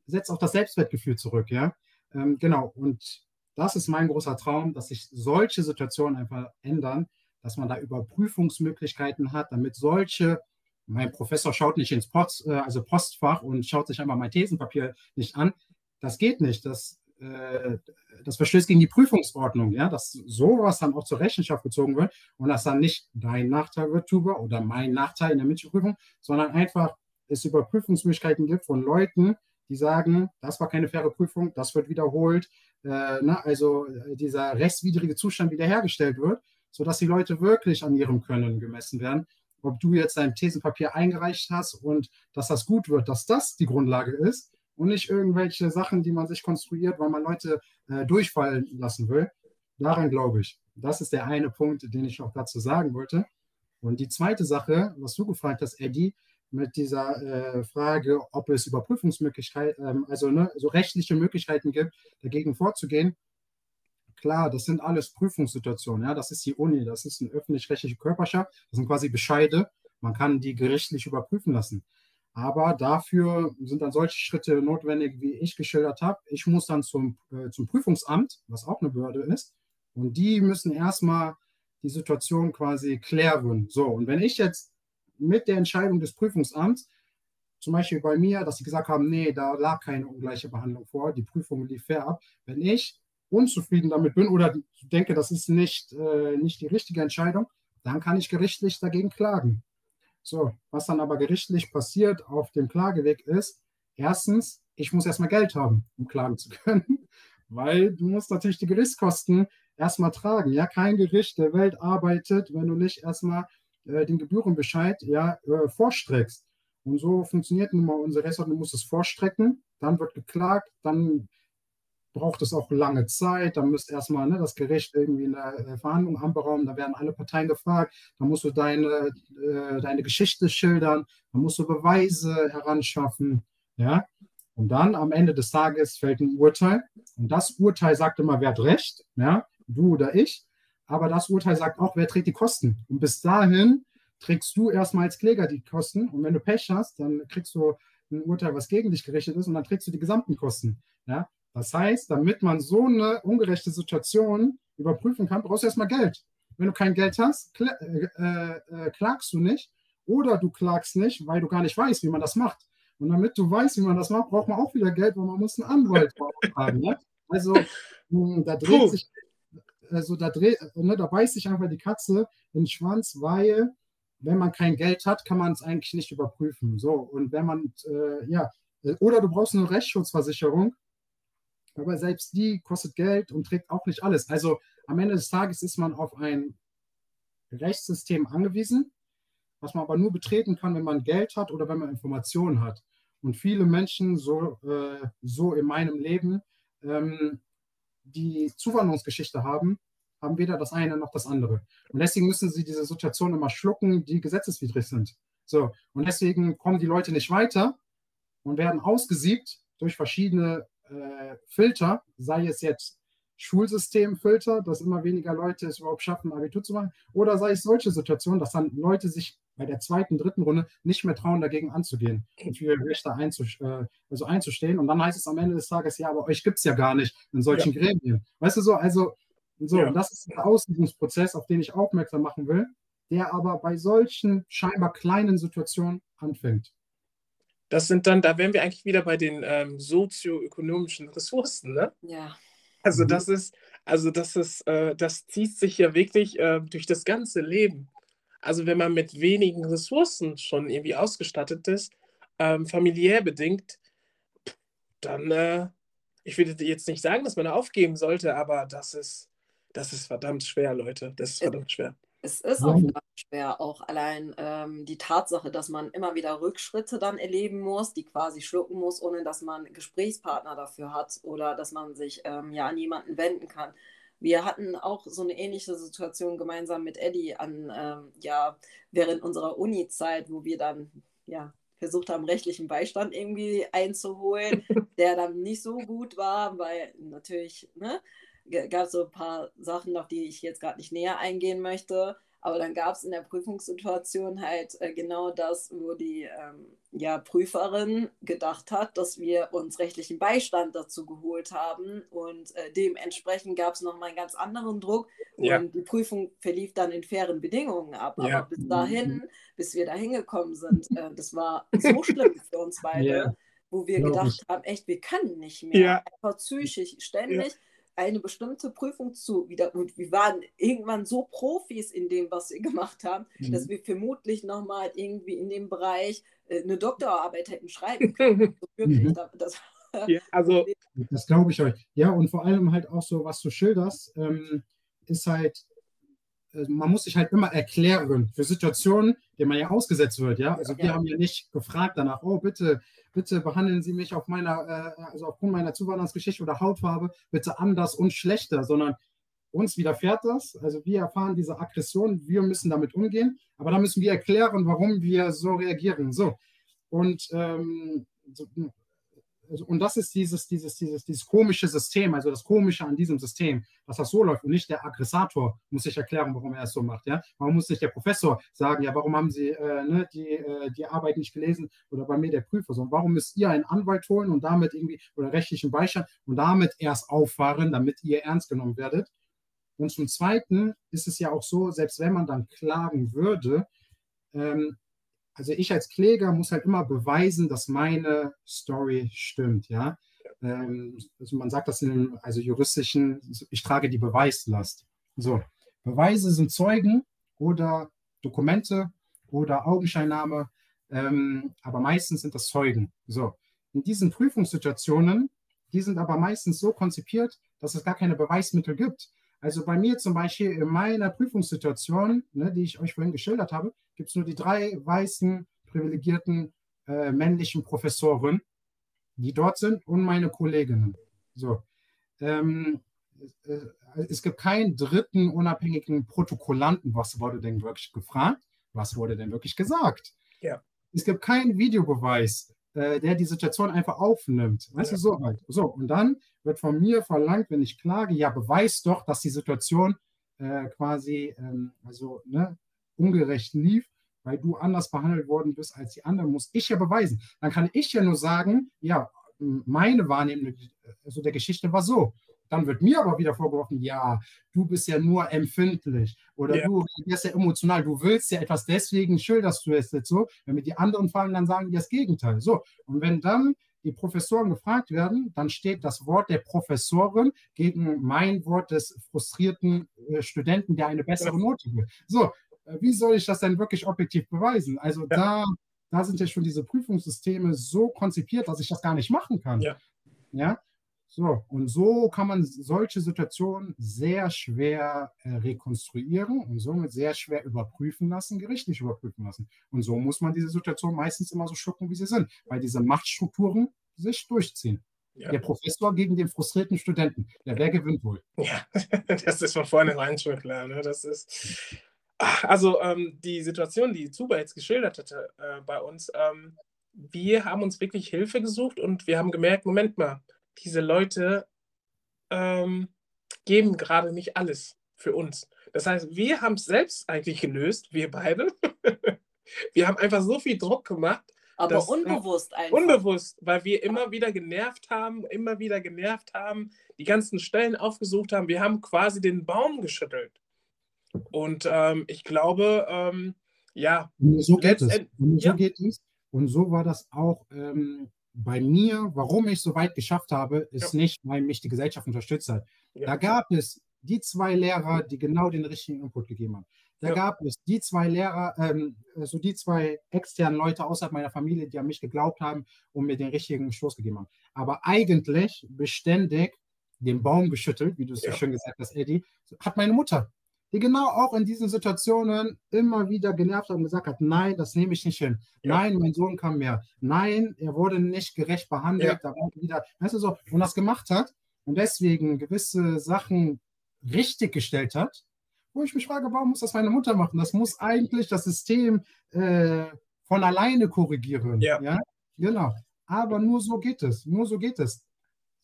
setzt auch das Selbstwertgefühl zurück. Ja, ähm, genau. Und das ist mein großer Traum, dass sich solche Situationen einfach ändern, dass man da Überprüfungsmöglichkeiten hat, damit solche, mein Professor schaut nicht ins Post, äh, also Postfach und schaut sich einmal mein Thesenpapier nicht an. Das geht nicht. Das, äh, das verstößt gegen die Prüfungsordnung, ja, dass sowas dann auch zur Rechenschaft gezogen wird und dass dann nicht dein Nachteil wird, Tuber, oder mein Nachteil in der Mitprüfung, sondern einfach es Überprüfungsmöglichkeiten gibt von Leuten, die sagen, das war keine faire Prüfung, das wird wiederholt, äh, ne, also äh, dieser rechtswidrige Zustand wiederhergestellt wird, sodass die Leute wirklich an ihrem Können gemessen werden. Ob du jetzt dein Thesenpapier eingereicht hast und dass das gut wird, dass das die Grundlage ist und nicht irgendwelche Sachen, die man sich konstruiert, weil man Leute äh, durchfallen lassen will. Daran glaube ich. Das ist der eine Punkt, den ich auch dazu sagen wollte. Und die zweite Sache, was du gefragt hast, Eddie, mit dieser äh, Frage, ob es Überprüfungsmöglichkeiten, ähm, also ne, so rechtliche Möglichkeiten gibt, dagegen vorzugehen. Klar, das sind alles Prüfungssituationen. Ja, das ist die Uni, das ist eine öffentlich-rechtliche Körperschaft, das sind quasi Bescheide. Man kann die gerichtlich überprüfen lassen. Aber dafür sind dann solche Schritte notwendig, wie ich geschildert habe. Ich muss dann zum, äh, zum Prüfungsamt, was auch eine Behörde ist, und die müssen erstmal die Situation quasi klären. So, und wenn ich jetzt mit der Entscheidung des Prüfungsamts, zum Beispiel bei mir, dass sie gesagt haben, nee, da lag keine ungleiche Behandlung vor, die Prüfung lief fair ab. Wenn ich unzufrieden damit bin oder denke, das ist nicht, äh, nicht die richtige Entscheidung, dann kann ich gerichtlich dagegen klagen. So, was dann aber gerichtlich passiert auf dem Klageweg ist, erstens, ich muss erstmal Geld haben, um klagen zu *laughs* können, weil du musst natürlich die Gerichtskosten erstmal tragen. Ja, kein Gericht der Welt arbeitet, wenn du nicht erstmal äh, den Gebührenbescheid ja, äh, vorstreckst. Und so funktioniert nun mal unser Ressort. Du musst es vorstrecken, dann wird geklagt, dann braucht es auch lange Zeit. Dann müsst erstmal ne, das Gericht irgendwie in der äh, Verhandlung anberaumen. Da werden alle Parteien gefragt. Dann musst du deine, äh, deine Geschichte schildern. Dann musst du Beweise heranschaffen. Ja? Und dann am Ende des Tages fällt ein Urteil. Und das Urteil sagt immer, wer hat recht, ja? du oder ich aber das Urteil sagt auch, wer trägt die Kosten. Und bis dahin trägst du erstmal als Kläger die Kosten. Und wenn du Pech hast, dann kriegst du ein Urteil, was gegen dich gerichtet ist, und dann trägst du die gesamten Kosten. Ja? Das heißt, damit man so eine ungerechte Situation überprüfen kann, brauchst du erstmal Geld. Wenn du kein Geld hast, kl äh, äh, klagst du nicht oder du klagst nicht, weil du gar nicht weißt, wie man das macht. Und damit du weißt, wie man das macht, braucht man auch wieder Geld, weil man muss einen Anwalt *laughs* haben. Ne? Also da dreht Puh. sich also da, dreht, ne, da beißt sich einfach die Katze in den Schwanz, weil wenn man kein Geld hat, kann man es eigentlich nicht überprüfen. So, und wenn man, äh, ja, oder du brauchst eine Rechtsschutzversicherung, aber selbst die kostet Geld und trägt auch nicht alles. Also am Ende des Tages ist man auf ein Rechtssystem angewiesen, was man aber nur betreten kann, wenn man Geld hat oder wenn man Informationen hat. Und viele Menschen, so, äh, so in meinem Leben, ähm, die Zuwanderungsgeschichte haben, haben weder das eine noch das andere. Und deswegen müssen sie diese Situation immer schlucken, die gesetzeswidrig sind. So, und deswegen kommen die Leute nicht weiter und werden ausgesiebt durch verschiedene äh, Filter, sei es jetzt Schulsystemfilter, dass immer weniger Leute es überhaupt schaffen, Abitur zu machen, oder sei es solche Situationen, dass dann Leute sich bei der zweiten, dritten Runde nicht mehr trauen, dagegen anzugehen und für ihre Rechte einzus äh, also einzustehen. Und dann heißt es am Ende des Tages, ja, aber euch gibt es ja gar nicht in solchen ja. Gremien. Weißt du so, also so, ja. und das ist der Ausübungsprozess, auf den ich aufmerksam machen will, der aber bei solchen scheinbar kleinen Situationen anfängt. Das sind dann, da wären wir eigentlich wieder bei den ähm, sozioökonomischen Ressourcen, ne? Ja. Also mhm. das ist, also das ist, äh, das zieht sich ja wirklich äh, durch das ganze Leben. Also wenn man mit wenigen Ressourcen schon irgendwie ausgestattet ist, ähm, familiär bedingt, dann, äh, ich würde jetzt nicht sagen, dass man aufgeben sollte, aber das ist, das ist verdammt schwer, Leute. Das ist verdammt schwer. Es ist auch verdammt schwer, auch allein ähm, die Tatsache, dass man immer wieder Rückschritte dann erleben muss, die quasi schlucken muss, ohne dass man Gesprächspartner dafür hat oder dass man sich ähm, ja an jemanden wenden kann. Wir hatten auch so eine ähnliche Situation gemeinsam mit Eddie an, ähm, ja, während unserer Uni-Zeit, wo wir dann, ja, versucht haben, rechtlichen Beistand irgendwie einzuholen, *laughs* der dann nicht so gut war, weil natürlich, ne, gab es so ein paar Sachen, auf die ich jetzt gerade nicht näher eingehen möchte. Aber dann gab es in der Prüfungssituation halt äh, genau das, wo die ähm, ja, Prüferin gedacht hat, dass wir uns rechtlichen Beistand dazu geholt haben. Und äh, dementsprechend gab es nochmal einen ganz anderen Druck. Ja. Und die Prüfung verlief dann in fairen Bedingungen ab. Ja. Aber bis dahin, mhm. bis wir da hingekommen sind, äh, das war so schlimm für uns beide, ja. wo wir gedacht haben, echt, wir können nicht mehr. Einfach psychisch, ständig eine bestimmte Prüfung zu wieder und wir waren irgendwann so Profis in dem, was wir gemacht haben, mhm. dass wir vermutlich nochmal irgendwie in dem Bereich äh, eine Doktorarbeit hätten schreiben können. *laughs* So wirklich, mhm. das, Ja, also. *laughs* Das glaube ich euch. Ja, und vor allem halt auch so, was du schilderst, ähm, ist halt, man muss sich halt immer erklären für Situationen, denen man ja ausgesetzt wird, ja. Also wir ja. haben ja nicht gefragt danach, oh bitte, bitte behandeln Sie mich auf meiner, äh, also aufgrund meiner Zuwanderungsgeschichte oder Hautfarbe bitte anders und schlechter, sondern uns widerfährt das. Also wir erfahren diese Aggression, wir müssen damit umgehen, aber da müssen wir erklären, warum wir so reagieren. So. Und ähm, so, also, und das ist dieses, dieses, dieses, dieses komische System, also das Komische an diesem System, dass das so läuft und nicht der Aggressator muss sich erklären, warum er es so macht. Ja? Warum muss nicht der Professor sagen, ja, warum haben Sie äh, ne, die, äh, die Arbeit nicht gelesen oder bei mir der Prüfer, sondern warum müsst ihr einen Anwalt holen und damit irgendwie oder rechtlichen Beistand und damit erst auffahren, damit ihr ernst genommen werdet. Und zum Zweiten ist es ja auch so, selbst wenn man dann klagen würde, ähm, also ich als Kläger muss halt immer beweisen, dass meine Story stimmt, ja. Ähm, also man sagt das in dem, also juristischen, ich trage die Beweislast. So, Beweise sind Zeugen oder Dokumente oder Augenscheinnahme, ähm, aber meistens sind das Zeugen. So, in diesen Prüfungssituationen, die sind aber meistens so konzipiert, dass es gar keine Beweismittel gibt. Also bei mir zum Beispiel in meiner Prüfungssituation, ne, die ich euch vorhin geschildert habe, gibt es nur die drei weißen, privilegierten äh, männlichen Professoren, die dort sind und meine Kolleginnen. So. Ähm, äh, es gibt keinen dritten unabhängigen Protokollanten. Was wurde denn wirklich gefragt? Was wurde denn wirklich gesagt? Ja. Es gibt keinen Videobeweis, äh, der die Situation einfach aufnimmt. Weißt ja. du, so halt. So, und dann wird von mir verlangt, wenn ich klage, ja, beweis doch, dass die Situation äh, quasi ähm, also, ne, ungerecht lief, weil du anders behandelt worden bist als die anderen, muss ich ja beweisen. Dann kann ich ja nur sagen, ja, meine Wahrnehmung also der Geschichte war so. Dann wird mir aber wieder vorgeworfen, ja, du bist ja nur empfindlich oder ja. du bist ja emotional, du willst ja etwas, deswegen schilderst du es jetzt so. Wenn mir die anderen fallen, dann sagen die das Gegenteil. So, und wenn dann die Professoren gefragt werden, dann steht das Wort der Professorin gegen mein Wort des frustrierten äh, Studenten, der eine bessere Note will. So, äh, wie soll ich das denn wirklich objektiv beweisen? Also ja. da, da sind ja schon diese Prüfungssysteme so konzipiert, dass ich das gar nicht machen kann. Ja. ja? So, und so kann man solche Situationen sehr schwer äh, rekonstruieren und somit sehr schwer überprüfen lassen, gerichtlich überprüfen lassen. Und so muss man diese Situation meistens immer so schlucken, wie sie sind, weil diese Machtstrukturen sich durchziehen. Ja. Der Professor gegen den frustrierten Studenten. Ja, wer gewinnt wohl? Ja, *laughs* das ist von vornherein schon klar. Ne? Das ist. Also ähm, die Situation, die Zuba jetzt geschildert hatte äh, bei uns, ähm, wir haben uns wirklich Hilfe gesucht und wir haben gemerkt, Moment mal, diese Leute ähm, geben gerade nicht alles für uns. Das heißt, wir haben es selbst eigentlich gelöst, wir beide. *laughs* wir haben einfach so viel Druck gemacht. Aber dass, unbewusst einfach. Unbewusst, weil wir immer wieder genervt haben, immer wieder genervt haben, die ganzen Stellen aufgesucht haben. Wir haben quasi den Baum geschüttelt. Und ähm, ich glaube, ähm, ja. So geht es. So ja. geht es. Und so war das auch ähm, bei mir, warum ich so weit geschafft habe, ist ja. nicht, weil mich die Gesellschaft unterstützt hat. Ja. Da gab es die zwei Lehrer, die genau den richtigen Input gegeben haben. Da ja. gab es die zwei Lehrer, ähm, also die zwei externen Leute außerhalb meiner Familie, die an mich geglaubt haben und mir den richtigen Stoß gegeben haben. Aber eigentlich beständig den Baum geschüttelt, wie du es so schön gesagt hast, Eddie, hat meine Mutter die genau auch in diesen Situationen immer wieder genervt hat und gesagt hat, nein, das nehme ich nicht hin. Ja. Nein, mein Sohn kam mehr. Nein, er wurde nicht gerecht behandelt. Ja. Da war wieder, weißt du so, und das gemacht hat und deswegen gewisse Sachen richtig gestellt hat, wo ich mich frage, warum muss das meine Mutter machen? Das muss eigentlich das System äh, von alleine korrigieren. Ja. ja. Genau. Aber nur so geht es. Nur so geht es.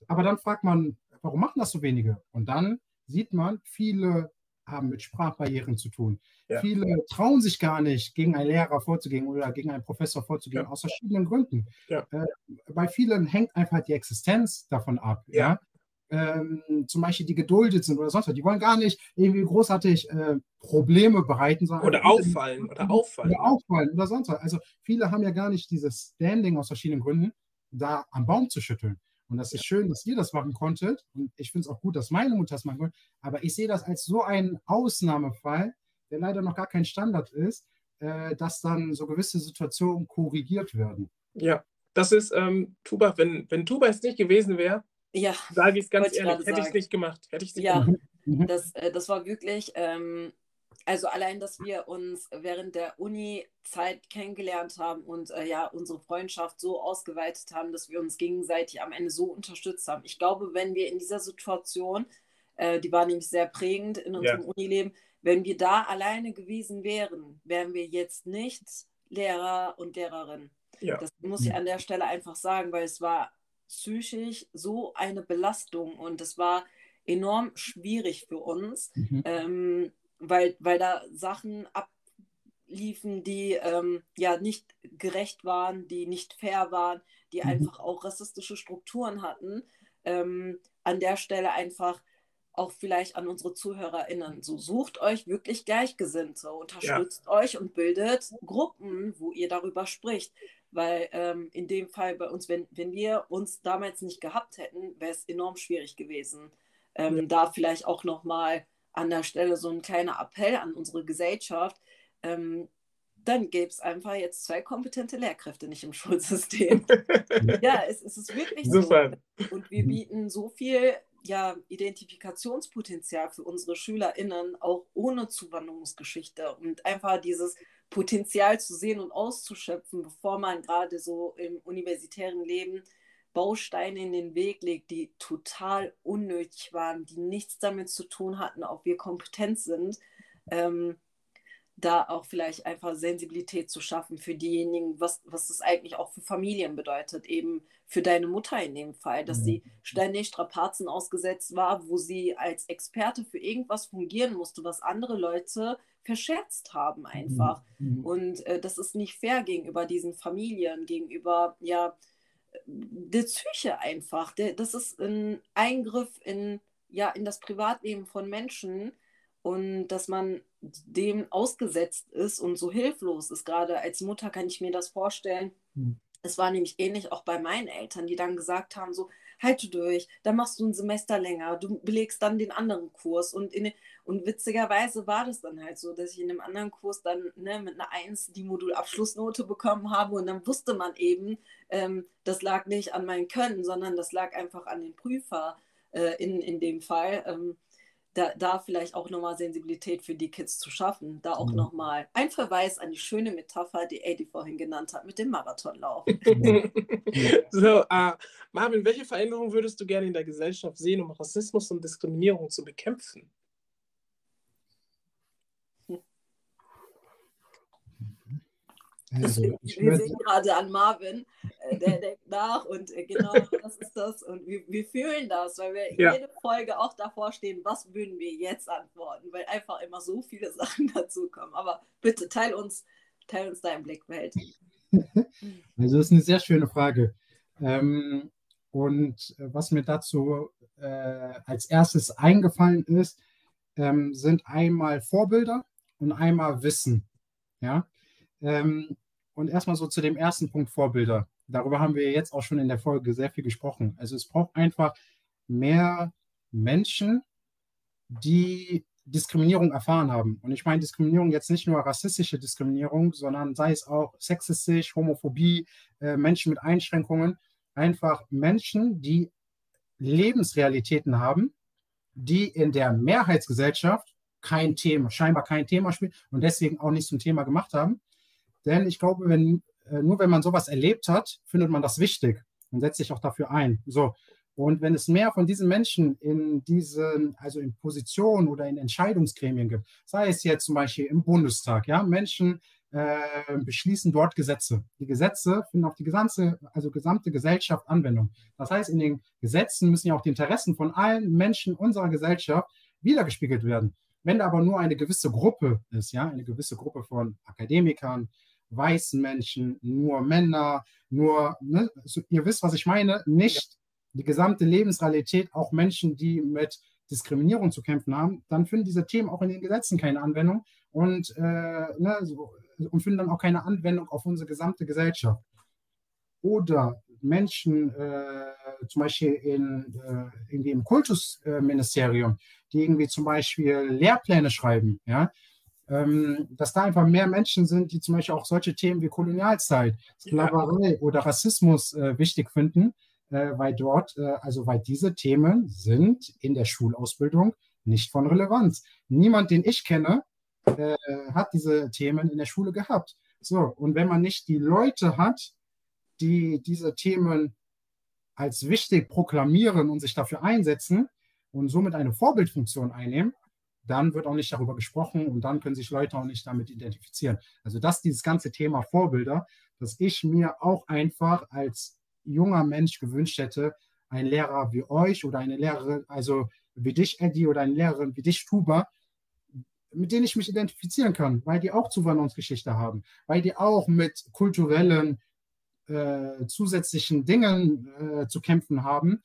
Aber dann fragt man, warum machen das so wenige? Und dann sieht man, viele haben mit Sprachbarrieren zu tun. Ja. Viele trauen sich gar nicht, gegen einen Lehrer vorzugehen oder gegen einen Professor vorzugehen, ja. aus verschiedenen Gründen. Ja. Äh, bei vielen hängt einfach die Existenz davon ab. Ja. Ähm, zum Beispiel die geduldet sind oder sonst was. Die wollen gar nicht irgendwie großartig äh, Probleme bereiten. Sondern oder auffallen. Oder *laughs* auffallen. Oder auffallen oder sonst was. Also viele haben ja gar nicht dieses Standing aus verschiedenen Gründen, da am Baum zu schütteln. Und das ist schön, dass ihr das machen konntet. Und ich finde es auch gut, dass meine Mutter das machen konnte. Aber ich sehe das als so einen Ausnahmefall, der leider noch gar kein Standard ist, äh, dass dann so gewisse Situationen korrigiert werden. Ja, das ist ähm, Tuba. Wenn, wenn Tuba es nicht gewesen wäre, Ja, sage ich es ganz ich ehrlich, hätte ich es nicht gemacht. Hätte ich nicht Ja. gemacht. Mhm. das, äh, das war wirklich, ähm, also allein, dass wir uns während der Uni-Zeit kennengelernt haben und äh, ja, unsere Freundschaft so ausgeweitet haben, dass wir uns gegenseitig am Ende so unterstützt haben. Ich glaube, wenn wir in dieser Situation, äh, die war nämlich sehr prägend in unserem Unileben, wenn wir da alleine gewesen wären, wären wir jetzt nicht Lehrer und Lehrerin. Ja. Das muss ich an der Stelle einfach sagen, weil es war psychisch so eine Belastung und es war enorm schwierig für uns, Mhm. ähm, weil, weil da Sachen abliefen, die ähm, ja nicht gerecht waren, die nicht fair waren, die Mhm. einfach auch rassistische Strukturen hatten. Ähm, an der Stelle einfach auch vielleicht an unsere ZuhörerInnen. So sucht euch wirklich Gleichgesinnte, unterstützt euch und bildet Gruppen, wo ihr darüber spricht. Weil ähm, in dem Fall bei uns, wenn, wenn wir uns damals nicht gehabt hätten, wäre es enorm schwierig gewesen. Ähm, Ja. Da vielleicht auch nochmal an der Stelle so ein kleiner Appell an unsere Gesellschaft. Ähm, dann gäbe es einfach jetzt zwei kompetente Lehrkräfte nicht im *laughs* Schulsystem. *laughs* ja, es, es ist wirklich so. Super. Und wir Mhm. bieten so viel ja, Identifikationspotenzial für unsere SchülerInnen, auch ohne Zuwanderungsgeschichte. Und einfach dieses Potenzial zu sehen und auszuschöpfen, bevor man gerade so im universitären Leben Bausteine in den Weg legt, die total unnötig waren, die nichts damit zu tun hatten, ob wir kompetent sind. Ähm, da auch vielleicht einfach Sensibilität zu schaffen für diejenigen, was, was das eigentlich auch für Familien bedeutet, eben für deine Mutter in dem Fall, dass sie ständig Strapazen ausgesetzt war, wo sie als Experte für irgendwas fungieren musste, was andere Leute verscherzt haben einfach. Mhm. Und äh, das ist nicht fair gegenüber diesen Familien, gegenüber ja der Psyche einfach. Der, das ist ein Eingriff in, ja, in das Privatleben von Menschen und dass man dem ausgesetzt ist und so hilflos ist. Gerade als Mutter kann ich mir das vorstellen. Mhm. Es war nämlich ähnlich auch bei meinen Eltern, die dann gesagt haben, so, halte durch, dann machst du ein Semester länger, du belegst dann den anderen Kurs. Und, in, und witzigerweise war das dann halt so, dass ich in dem anderen Kurs dann ne, mit einer 1 die Modulabschlussnote bekommen habe und dann wusste man eben, ähm, das lag nicht an meinem Können, sondern das lag einfach an den Prüfer äh, in, in dem Fall. Ähm, da, da vielleicht auch nochmal Sensibilität für die Kids zu schaffen. Da auch Mhm. nochmal ein Verweis an die schöne Metapher, die Eddie vorhin genannt hat, mit dem Marathonlauf. *laughs* so, äh, Marvin, welche Veränderungen würdest du gerne in der Gesellschaft sehen, um Rassismus und Diskriminierung zu bekämpfen? Also, ich wir sehen gerade an Marvin, äh, der *laughs* denkt nach und äh, genau das ist das. Und wir, wir fühlen das, weil wir Ja. jede Folge auch davor stehen, was würden wir jetzt antworten, weil einfach immer so viele *laughs* Sachen dazukommen. Aber bitte teil uns, teil uns deinen Blickwelt. *laughs* Also das ist eine sehr schöne Frage. Ähm, und äh, was mir dazu äh, als erstes eingefallen ist, ähm, sind einmal Vorbilder und einmal Wissen. Ja. Ähm, und erstmal so zu dem ersten Punkt Vorbilder. Darüber haben wir jetzt auch schon in der Folge sehr viel gesprochen. Also es braucht einfach mehr Menschen, die Diskriminierung erfahren haben. Und ich meine Diskriminierung jetzt nicht nur rassistische Diskriminierung, sondern sei es auch sexistisch, Homophobie, äh, Menschen mit Einschränkungen. Einfach Menschen, die Lebensrealitäten haben, die in der Mehrheitsgesellschaft kein Thema, scheinbar kein Thema spielen und deswegen auch nicht zum Thema gemacht haben. Denn ich glaube, wenn, äh, nur wenn man sowas erlebt hat, findet man das wichtig und setzt sich auch dafür ein. So. Und wenn es mehr von diesen Menschen in diesen, also in Positionen oder in Entscheidungsgremien gibt, sei es jetzt zum Beispiel im Bundestag, ja, Menschen äh, beschließen dort Gesetze. Die Gesetze finden auf die gesamte, also gesamte Gesellschaft Anwendung. Das heißt, in den Gesetzen müssen ja auch die Interessen von allen Menschen unserer Gesellschaft wiedergespiegelt werden. Wenn da aber nur eine gewisse Gruppe ist, ja, eine gewisse Gruppe von Akademikern, weißen Menschen, nur Männer, nur, ne, so, ihr wisst, was ich meine, nicht die gesamte Lebensrealität, auch Menschen, die mit Diskriminierung zu kämpfen haben, dann finden diese Themen auch in den Gesetzen keine Anwendung und, äh, ne, so, und finden dann auch keine Anwendung auf unsere gesamte Gesellschaft. Oder Menschen, äh, zum Beispiel in, äh, irgendwie im Kultusministerium, die irgendwie zum Beispiel Lehrpläne schreiben, ja, dass da einfach mehr Menschen sind, die zum Beispiel auch solche Themen wie Kolonialzeit, Sklaverei ja. oder Rassismus äh, wichtig finden, äh, weil dort, äh, also weil diese Themen sind in der Schulausbildung nicht von Relevanz. Niemand, den ich kenne, äh, hat diese Themen in der Schule gehabt. So, und wenn man nicht die Leute hat, die diese Themen als wichtig proklamieren und sich dafür einsetzen und somit eine Vorbildfunktion einnehmen, dann wird auch nicht darüber gesprochen und dann können sich Leute auch nicht damit identifizieren. Also das dieses ganze Thema Vorbilder, dass ich mir auch einfach als junger Mensch gewünscht hätte, ein Lehrer wie euch oder eine Lehrerin, also wie dich, Eddie, oder eine Lehrerin wie dich, Tuba, mit denen ich mich identifizieren kann, weil die auch Zuwanderungsgeschichte haben, weil die auch mit kulturellen äh, zusätzlichen Dingen äh, zu kämpfen haben,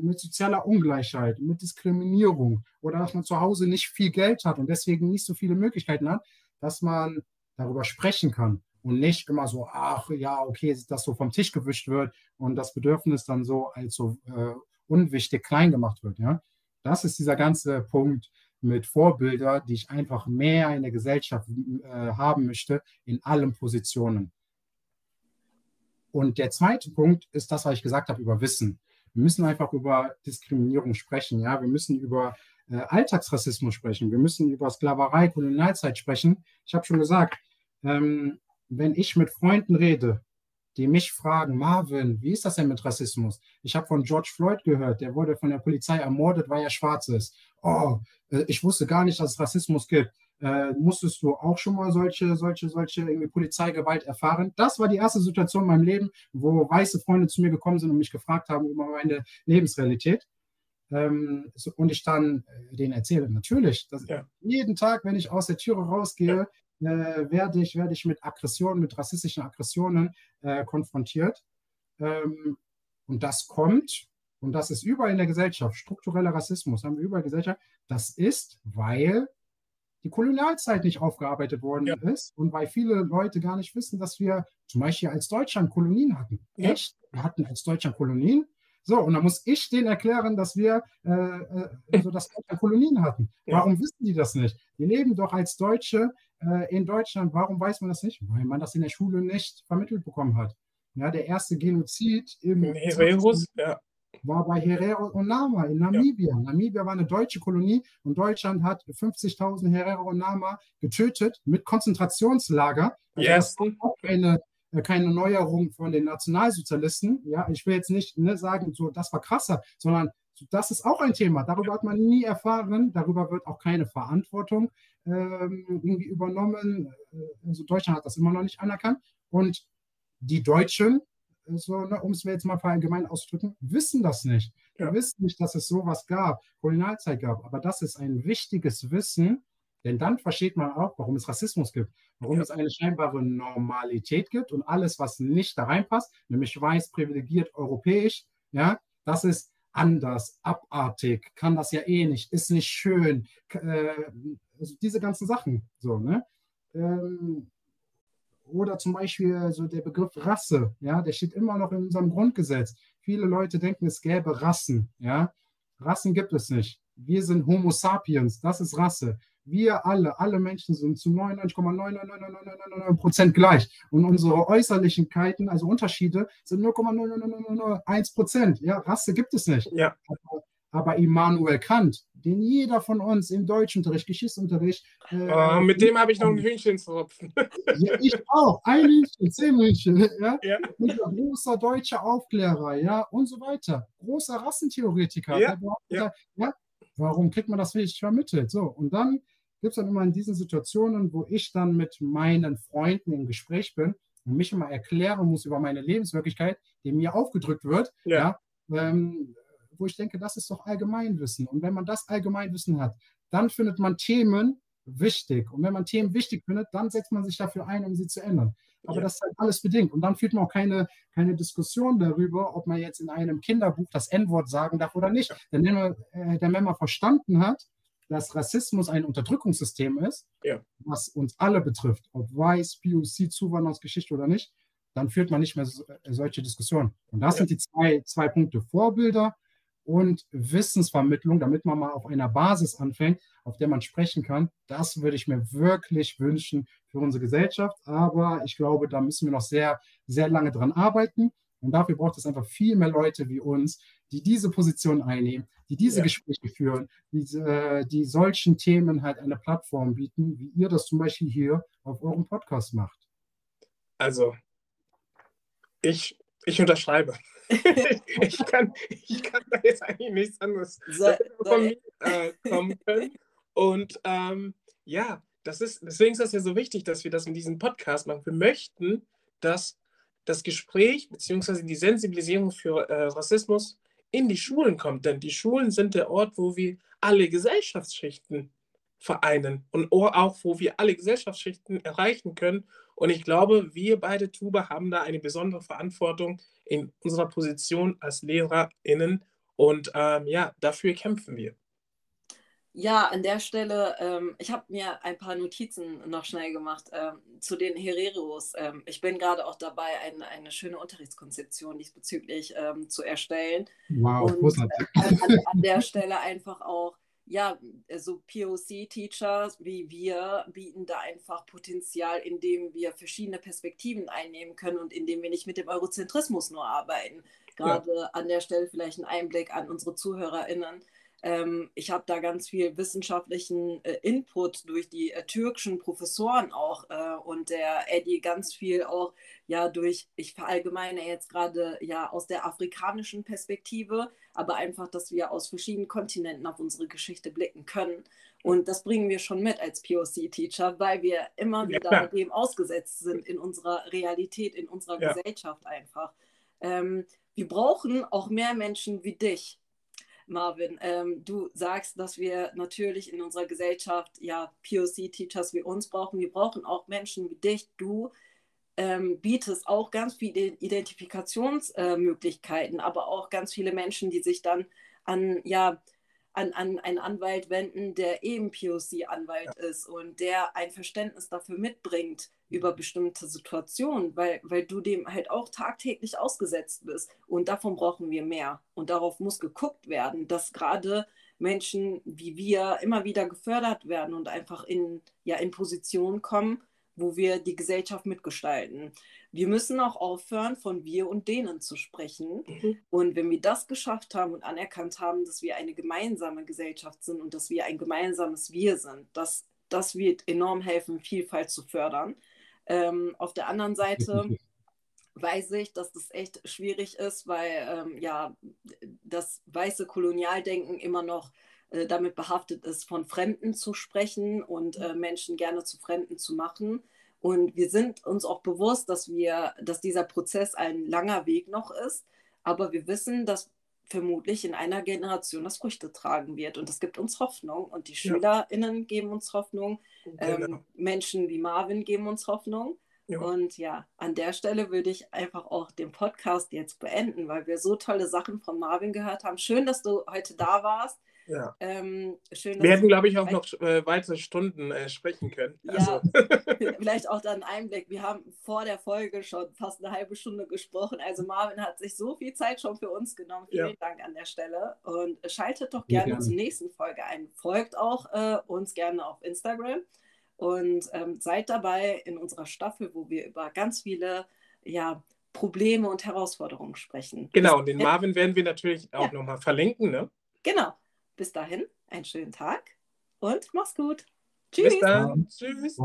mit sozialer Ungleichheit, mit Diskriminierung oder dass man zu Hause nicht viel Geld hat und deswegen nicht so viele Möglichkeiten hat, dass man darüber sprechen kann und nicht immer so, ach ja, okay, dass so vom Tisch gewischt wird und das Bedürfnis dann so als so äh, unwichtig klein gemacht wird. Ja? Das ist dieser ganze Punkt mit Vorbilder, die ich einfach mehr in der Gesellschaft äh, haben möchte, in allen Positionen. Und der zweite Punkt ist das, was ich gesagt habe über Wissen. Wir müssen einfach über Diskriminierung sprechen. Ja? Wir müssen über äh, Alltagsrassismus sprechen. Wir müssen über Sklaverei, Kolonialzeit sprechen. Ich habe schon gesagt, ähm, wenn ich mit Freunden rede, die mich fragen, Marvin, wie ist das denn mit Rassismus? Ich habe von George Floyd gehört, der wurde von der Polizei ermordet, weil er schwarz ist. Oh, äh, ich wusste gar nicht, dass es Rassismus gibt. Äh, musstest du auch schon mal solche, solche, solche irgendwie Polizeigewalt erfahren? Das war die erste Situation in meinem Leben, wo weiße Freunde zu mir gekommen sind und mich gefragt haben über meine Lebensrealität. Ähm, so, und ich dann äh, denen erzähle, natürlich, ja. jeden Tag, wenn ich aus der Türe rausgehe, äh, werde, ich, werde ich mit Aggressionen, mit rassistischen Aggressionen äh, konfrontiert. Ähm, und das kommt, und das ist überall in der Gesellschaft, struktureller Rassismus haben wir überall in der Gesellschaft, das ist, weil die Kolonialzeit nicht aufgearbeitet worden ja. ist und weil viele Leute gar nicht wissen, dass wir zum Beispiel als Deutschland Kolonien hatten. Ja. Echt? Wir hatten als Deutschland Kolonien. So, und dann muss ich denen erklären, dass wir äh, äh also das Kolonien hatten. Ja. Warum wissen die das nicht? Wir leben doch als Deutsche äh, in Deutschland. Warum weiß man das nicht? Weil man das in der Schule nicht vermittelt bekommen hat. Ja, der erste Genozid im Hereros, ja war bei Herero und Nama in Namibia. Ja. Namibia war eine deutsche Kolonie und Deutschland hat 50.000 Herero und Nama getötet mit Konzentrationslager. Also yes. Das auch keine, äh, keine Neuerung von den Nationalsozialisten. Ja, ich will jetzt nicht ne, sagen, so das war krasser, sondern das ist auch ein Thema. Darüber hat man nie erfahren. Darüber wird auch keine Verantwortung ähm, irgendwie übernommen. Äh, also Deutschland hat das immer noch nicht anerkannt. Und die Deutschen so, ne, um es mir jetzt mal allgemein auszudrücken, wissen das nicht. Ja. Wir wissen nicht, dass es sowas gab, Kolonialzeit gab. Aber das ist ein wichtiges Wissen, denn dann versteht man auch, warum es Rassismus gibt, warum ja. es eine scheinbare Normalität gibt und alles, was nicht da reinpasst, nämlich weiß, privilegiert, europäisch, ja, das ist anders, abartig, kann das ja eh nicht, ist nicht schön, äh, also diese ganzen Sachen, so, ne? Ähm, oder zum Beispiel so der Begriff Rasse, ja, der steht immer noch in unserem Grundgesetz. Viele Leute denken, es gäbe Rassen, ja. Rassen gibt es nicht. Wir sind Homo sapiens, das ist Rasse. Wir alle, alle Menschen sind zu 99,99999 Prozent gleich. Und unsere Äußerlichkeiten, also Unterschiede, sind 0,00001 Prozent. Ja, Rasse gibt es nicht. Ja. Aber Immanuel Kant, den jeder von uns im Deutschunterricht, Geschichtsunterricht. Äh, oh, mit dem habe ich noch ein Hühnchen zu rupfen. *laughs* ja, ich auch. Ein Hühnchen, zehn Hühnchen. *laughs* Ja? ja. großer deutscher Aufklärer, ja, und so weiter. Großer Rassentheoretiker. Ja. ja. ja. Warum kriegt man das richtig vermittelt? So, und dann gibt es dann immer in diesen Situationen, wo ich dann mit meinen Freunden im Gespräch bin und mich immer erklären muss über meine Lebenswirklichkeit, die mir aufgedrückt wird. Ja. ja ähm, wo ich denke, das ist doch Allgemeinwissen. Und wenn man das Allgemeinwissen hat, dann findet man Themen wichtig. Und wenn man Themen wichtig findet, dann setzt man sich dafür ein, um sie zu ändern. Aber ja. das ist halt alles bedingt. Und dann führt man auch keine, keine Diskussion darüber, ob man jetzt in einem Kinderbuch das N-Wort sagen darf oder nicht. Denn wenn, man, äh, denn wenn man verstanden hat, dass Rassismus ein Unterdrückungssystem ist, ja. was uns alle betrifft, ob weiß, POC, Zuwanderungsgeschichte oder nicht, dann führt man nicht mehr so, äh, solche Diskussionen. Und das ja. sind die zwei, zwei Punkte. Vorbilder und Wissensvermittlung, damit man mal auf einer Basis anfängt, auf der man sprechen kann. Das würde ich mir wirklich wünschen für unsere Gesellschaft. Aber ich glaube, da müssen wir noch sehr, sehr lange dran arbeiten. Und dafür braucht es einfach viel mehr Leute wie uns, die diese Position einnehmen, die diese ja. Gespräche führen, die, äh, die solchen Themen halt eine Plattform bieten, wie ihr das zum Beispiel hier auf eurem Podcast macht. Also, ich, ich unterschreibe. *laughs* ich, kann, ich kann da jetzt eigentlich nichts anderes so, von mir äh, kommen können. Und ähm, ja, das ist, deswegen ist das ja so wichtig, dass wir das in diesem Podcast machen. Wir möchten, dass das Gespräch bzw. die Sensibilisierung für äh, Rassismus in die Schulen kommt. Denn die Schulen sind der Ort, wo wir alle Gesellschaftsschichten vereinen und auch wo wir alle Gesellschaftsschichten erreichen können. Und ich glaube, wir beide Tuba haben da eine besondere Verantwortung in unserer Position als LehrerInnen. Und ähm, ja, dafür kämpfen wir. Ja, an der Stelle, ähm, ich habe mir ein paar Notizen noch schnell gemacht ähm, zu den Hereros. Ähm, ich bin gerade auch dabei, ein, eine schöne Unterrichtskonzeption diesbezüglich ähm, zu erstellen. Wow, Und äh, an, an, der Stelle einfach auch ja, so POC-Teachers wie wir bieten da einfach Potenzial, indem wir verschiedene Perspektiven einnehmen können und indem wir nicht mit dem Eurozentrismus nur arbeiten. Gerade ja. an der Stelle vielleicht ein Einblick an unsere ZuhörerInnen. Ähm, ich habe da ganz viel wissenschaftlichen äh, Input durch die äh, türkischen Professoren auch äh, und der Eddie ganz viel auch ja durch, ich verallgemeine jetzt gerade ja aus der afrikanischen Perspektive, aber einfach, dass wir aus verschiedenen Kontinenten auf unsere Geschichte blicken können. Und das bringen wir schon mit als POC-Teacher, weil wir immer wieder ja, dem ausgesetzt sind in unserer Realität, in unserer ja. Gesellschaft einfach. Ähm, wir brauchen auch mehr Menschen wie dich, Marvin, ähm, du sagst, dass wir natürlich in unserer Gesellschaft ja POC-Teachers wie uns brauchen. Wir brauchen auch Menschen wie dich. Du ähm, bietest auch ganz viele Identifikationsmöglichkeiten, äh, aber auch ganz viele Menschen, die sich dann an ja an, an einen Anwalt wenden, der eben POC-Anwalt ja. ist und der ein Verständnis dafür mitbringt über bestimmte Situationen, weil, weil du dem halt auch tagtäglich ausgesetzt bist. Und davon brauchen wir mehr. Und darauf muss geguckt werden, dass gerade Menschen wie wir immer wieder gefördert werden und einfach in, ja, in Positionen kommen, wo wir die Gesellschaft mitgestalten. Wir müssen auch aufhören, von wir und denen zu sprechen. Mhm. Und wenn wir das geschafft haben und anerkannt haben, dass wir eine gemeinsame Gesellschaft sind und dass wir ein gemeinsames Wir sind, das, das wird enorm helfen, Vielfalt zu fördern. Ähm, auf der anderen Seite weiß ich, dass das echt schwierig ist, weil ähm, ja das weiße Kolonialdenken immer noch äh, damit behaftet ist, von Fremden zu sprechen und äh, Menschen gerne zu Fremden zu machen. Und wir sind uns auch bewusst, dass wir, dass dieser Prozess ein langer Weg noch ist, aber wir wissen, dass vermutlich in einer Generation das Früchte tragen wird. Und das gibt uns Hoffnung. Und die SchülerInnen geben uns Hoffnung. Genau. Ähm, Menschen wie Marvin geben uns Hoffnung. Ja. Und ja, an der Stelle würde ich einfach auch den Podcast jetzt beenden, weil wir so tolle Sachen von Marvin gehört haben. Schön, dass du heute da warst. Ja. Ähm, schön, wir hätten, glaube ich, auch noch äh, weitere Stunden äh, sprechen können. Ja, also. *laughs* *laughs* vielleicht auch dann einen Einblick. Wir haben vor der Folge schon fast eine halbe Stunde gesprochen. Also Marvin hat sich so viel Zeit schon für uns genommen. Vielen ja. Dank an der Stelle. Und schaltet doch gerne, gerne. zur nächsten Folge ein. Folgt auch äh, uns gerne auf Instagram und ähm, seid dabei in unserer Staffel, wo wir über ganz viele ja, Probleme und Herausforderungen sprechen. Genau, und den Marvin werden wir natürlich auch ja. nochmal verlinken. Ne? Genau. Bis dahin, einen schönen Tag und mach's gut. Tschüss. Bis dann. Tschüss.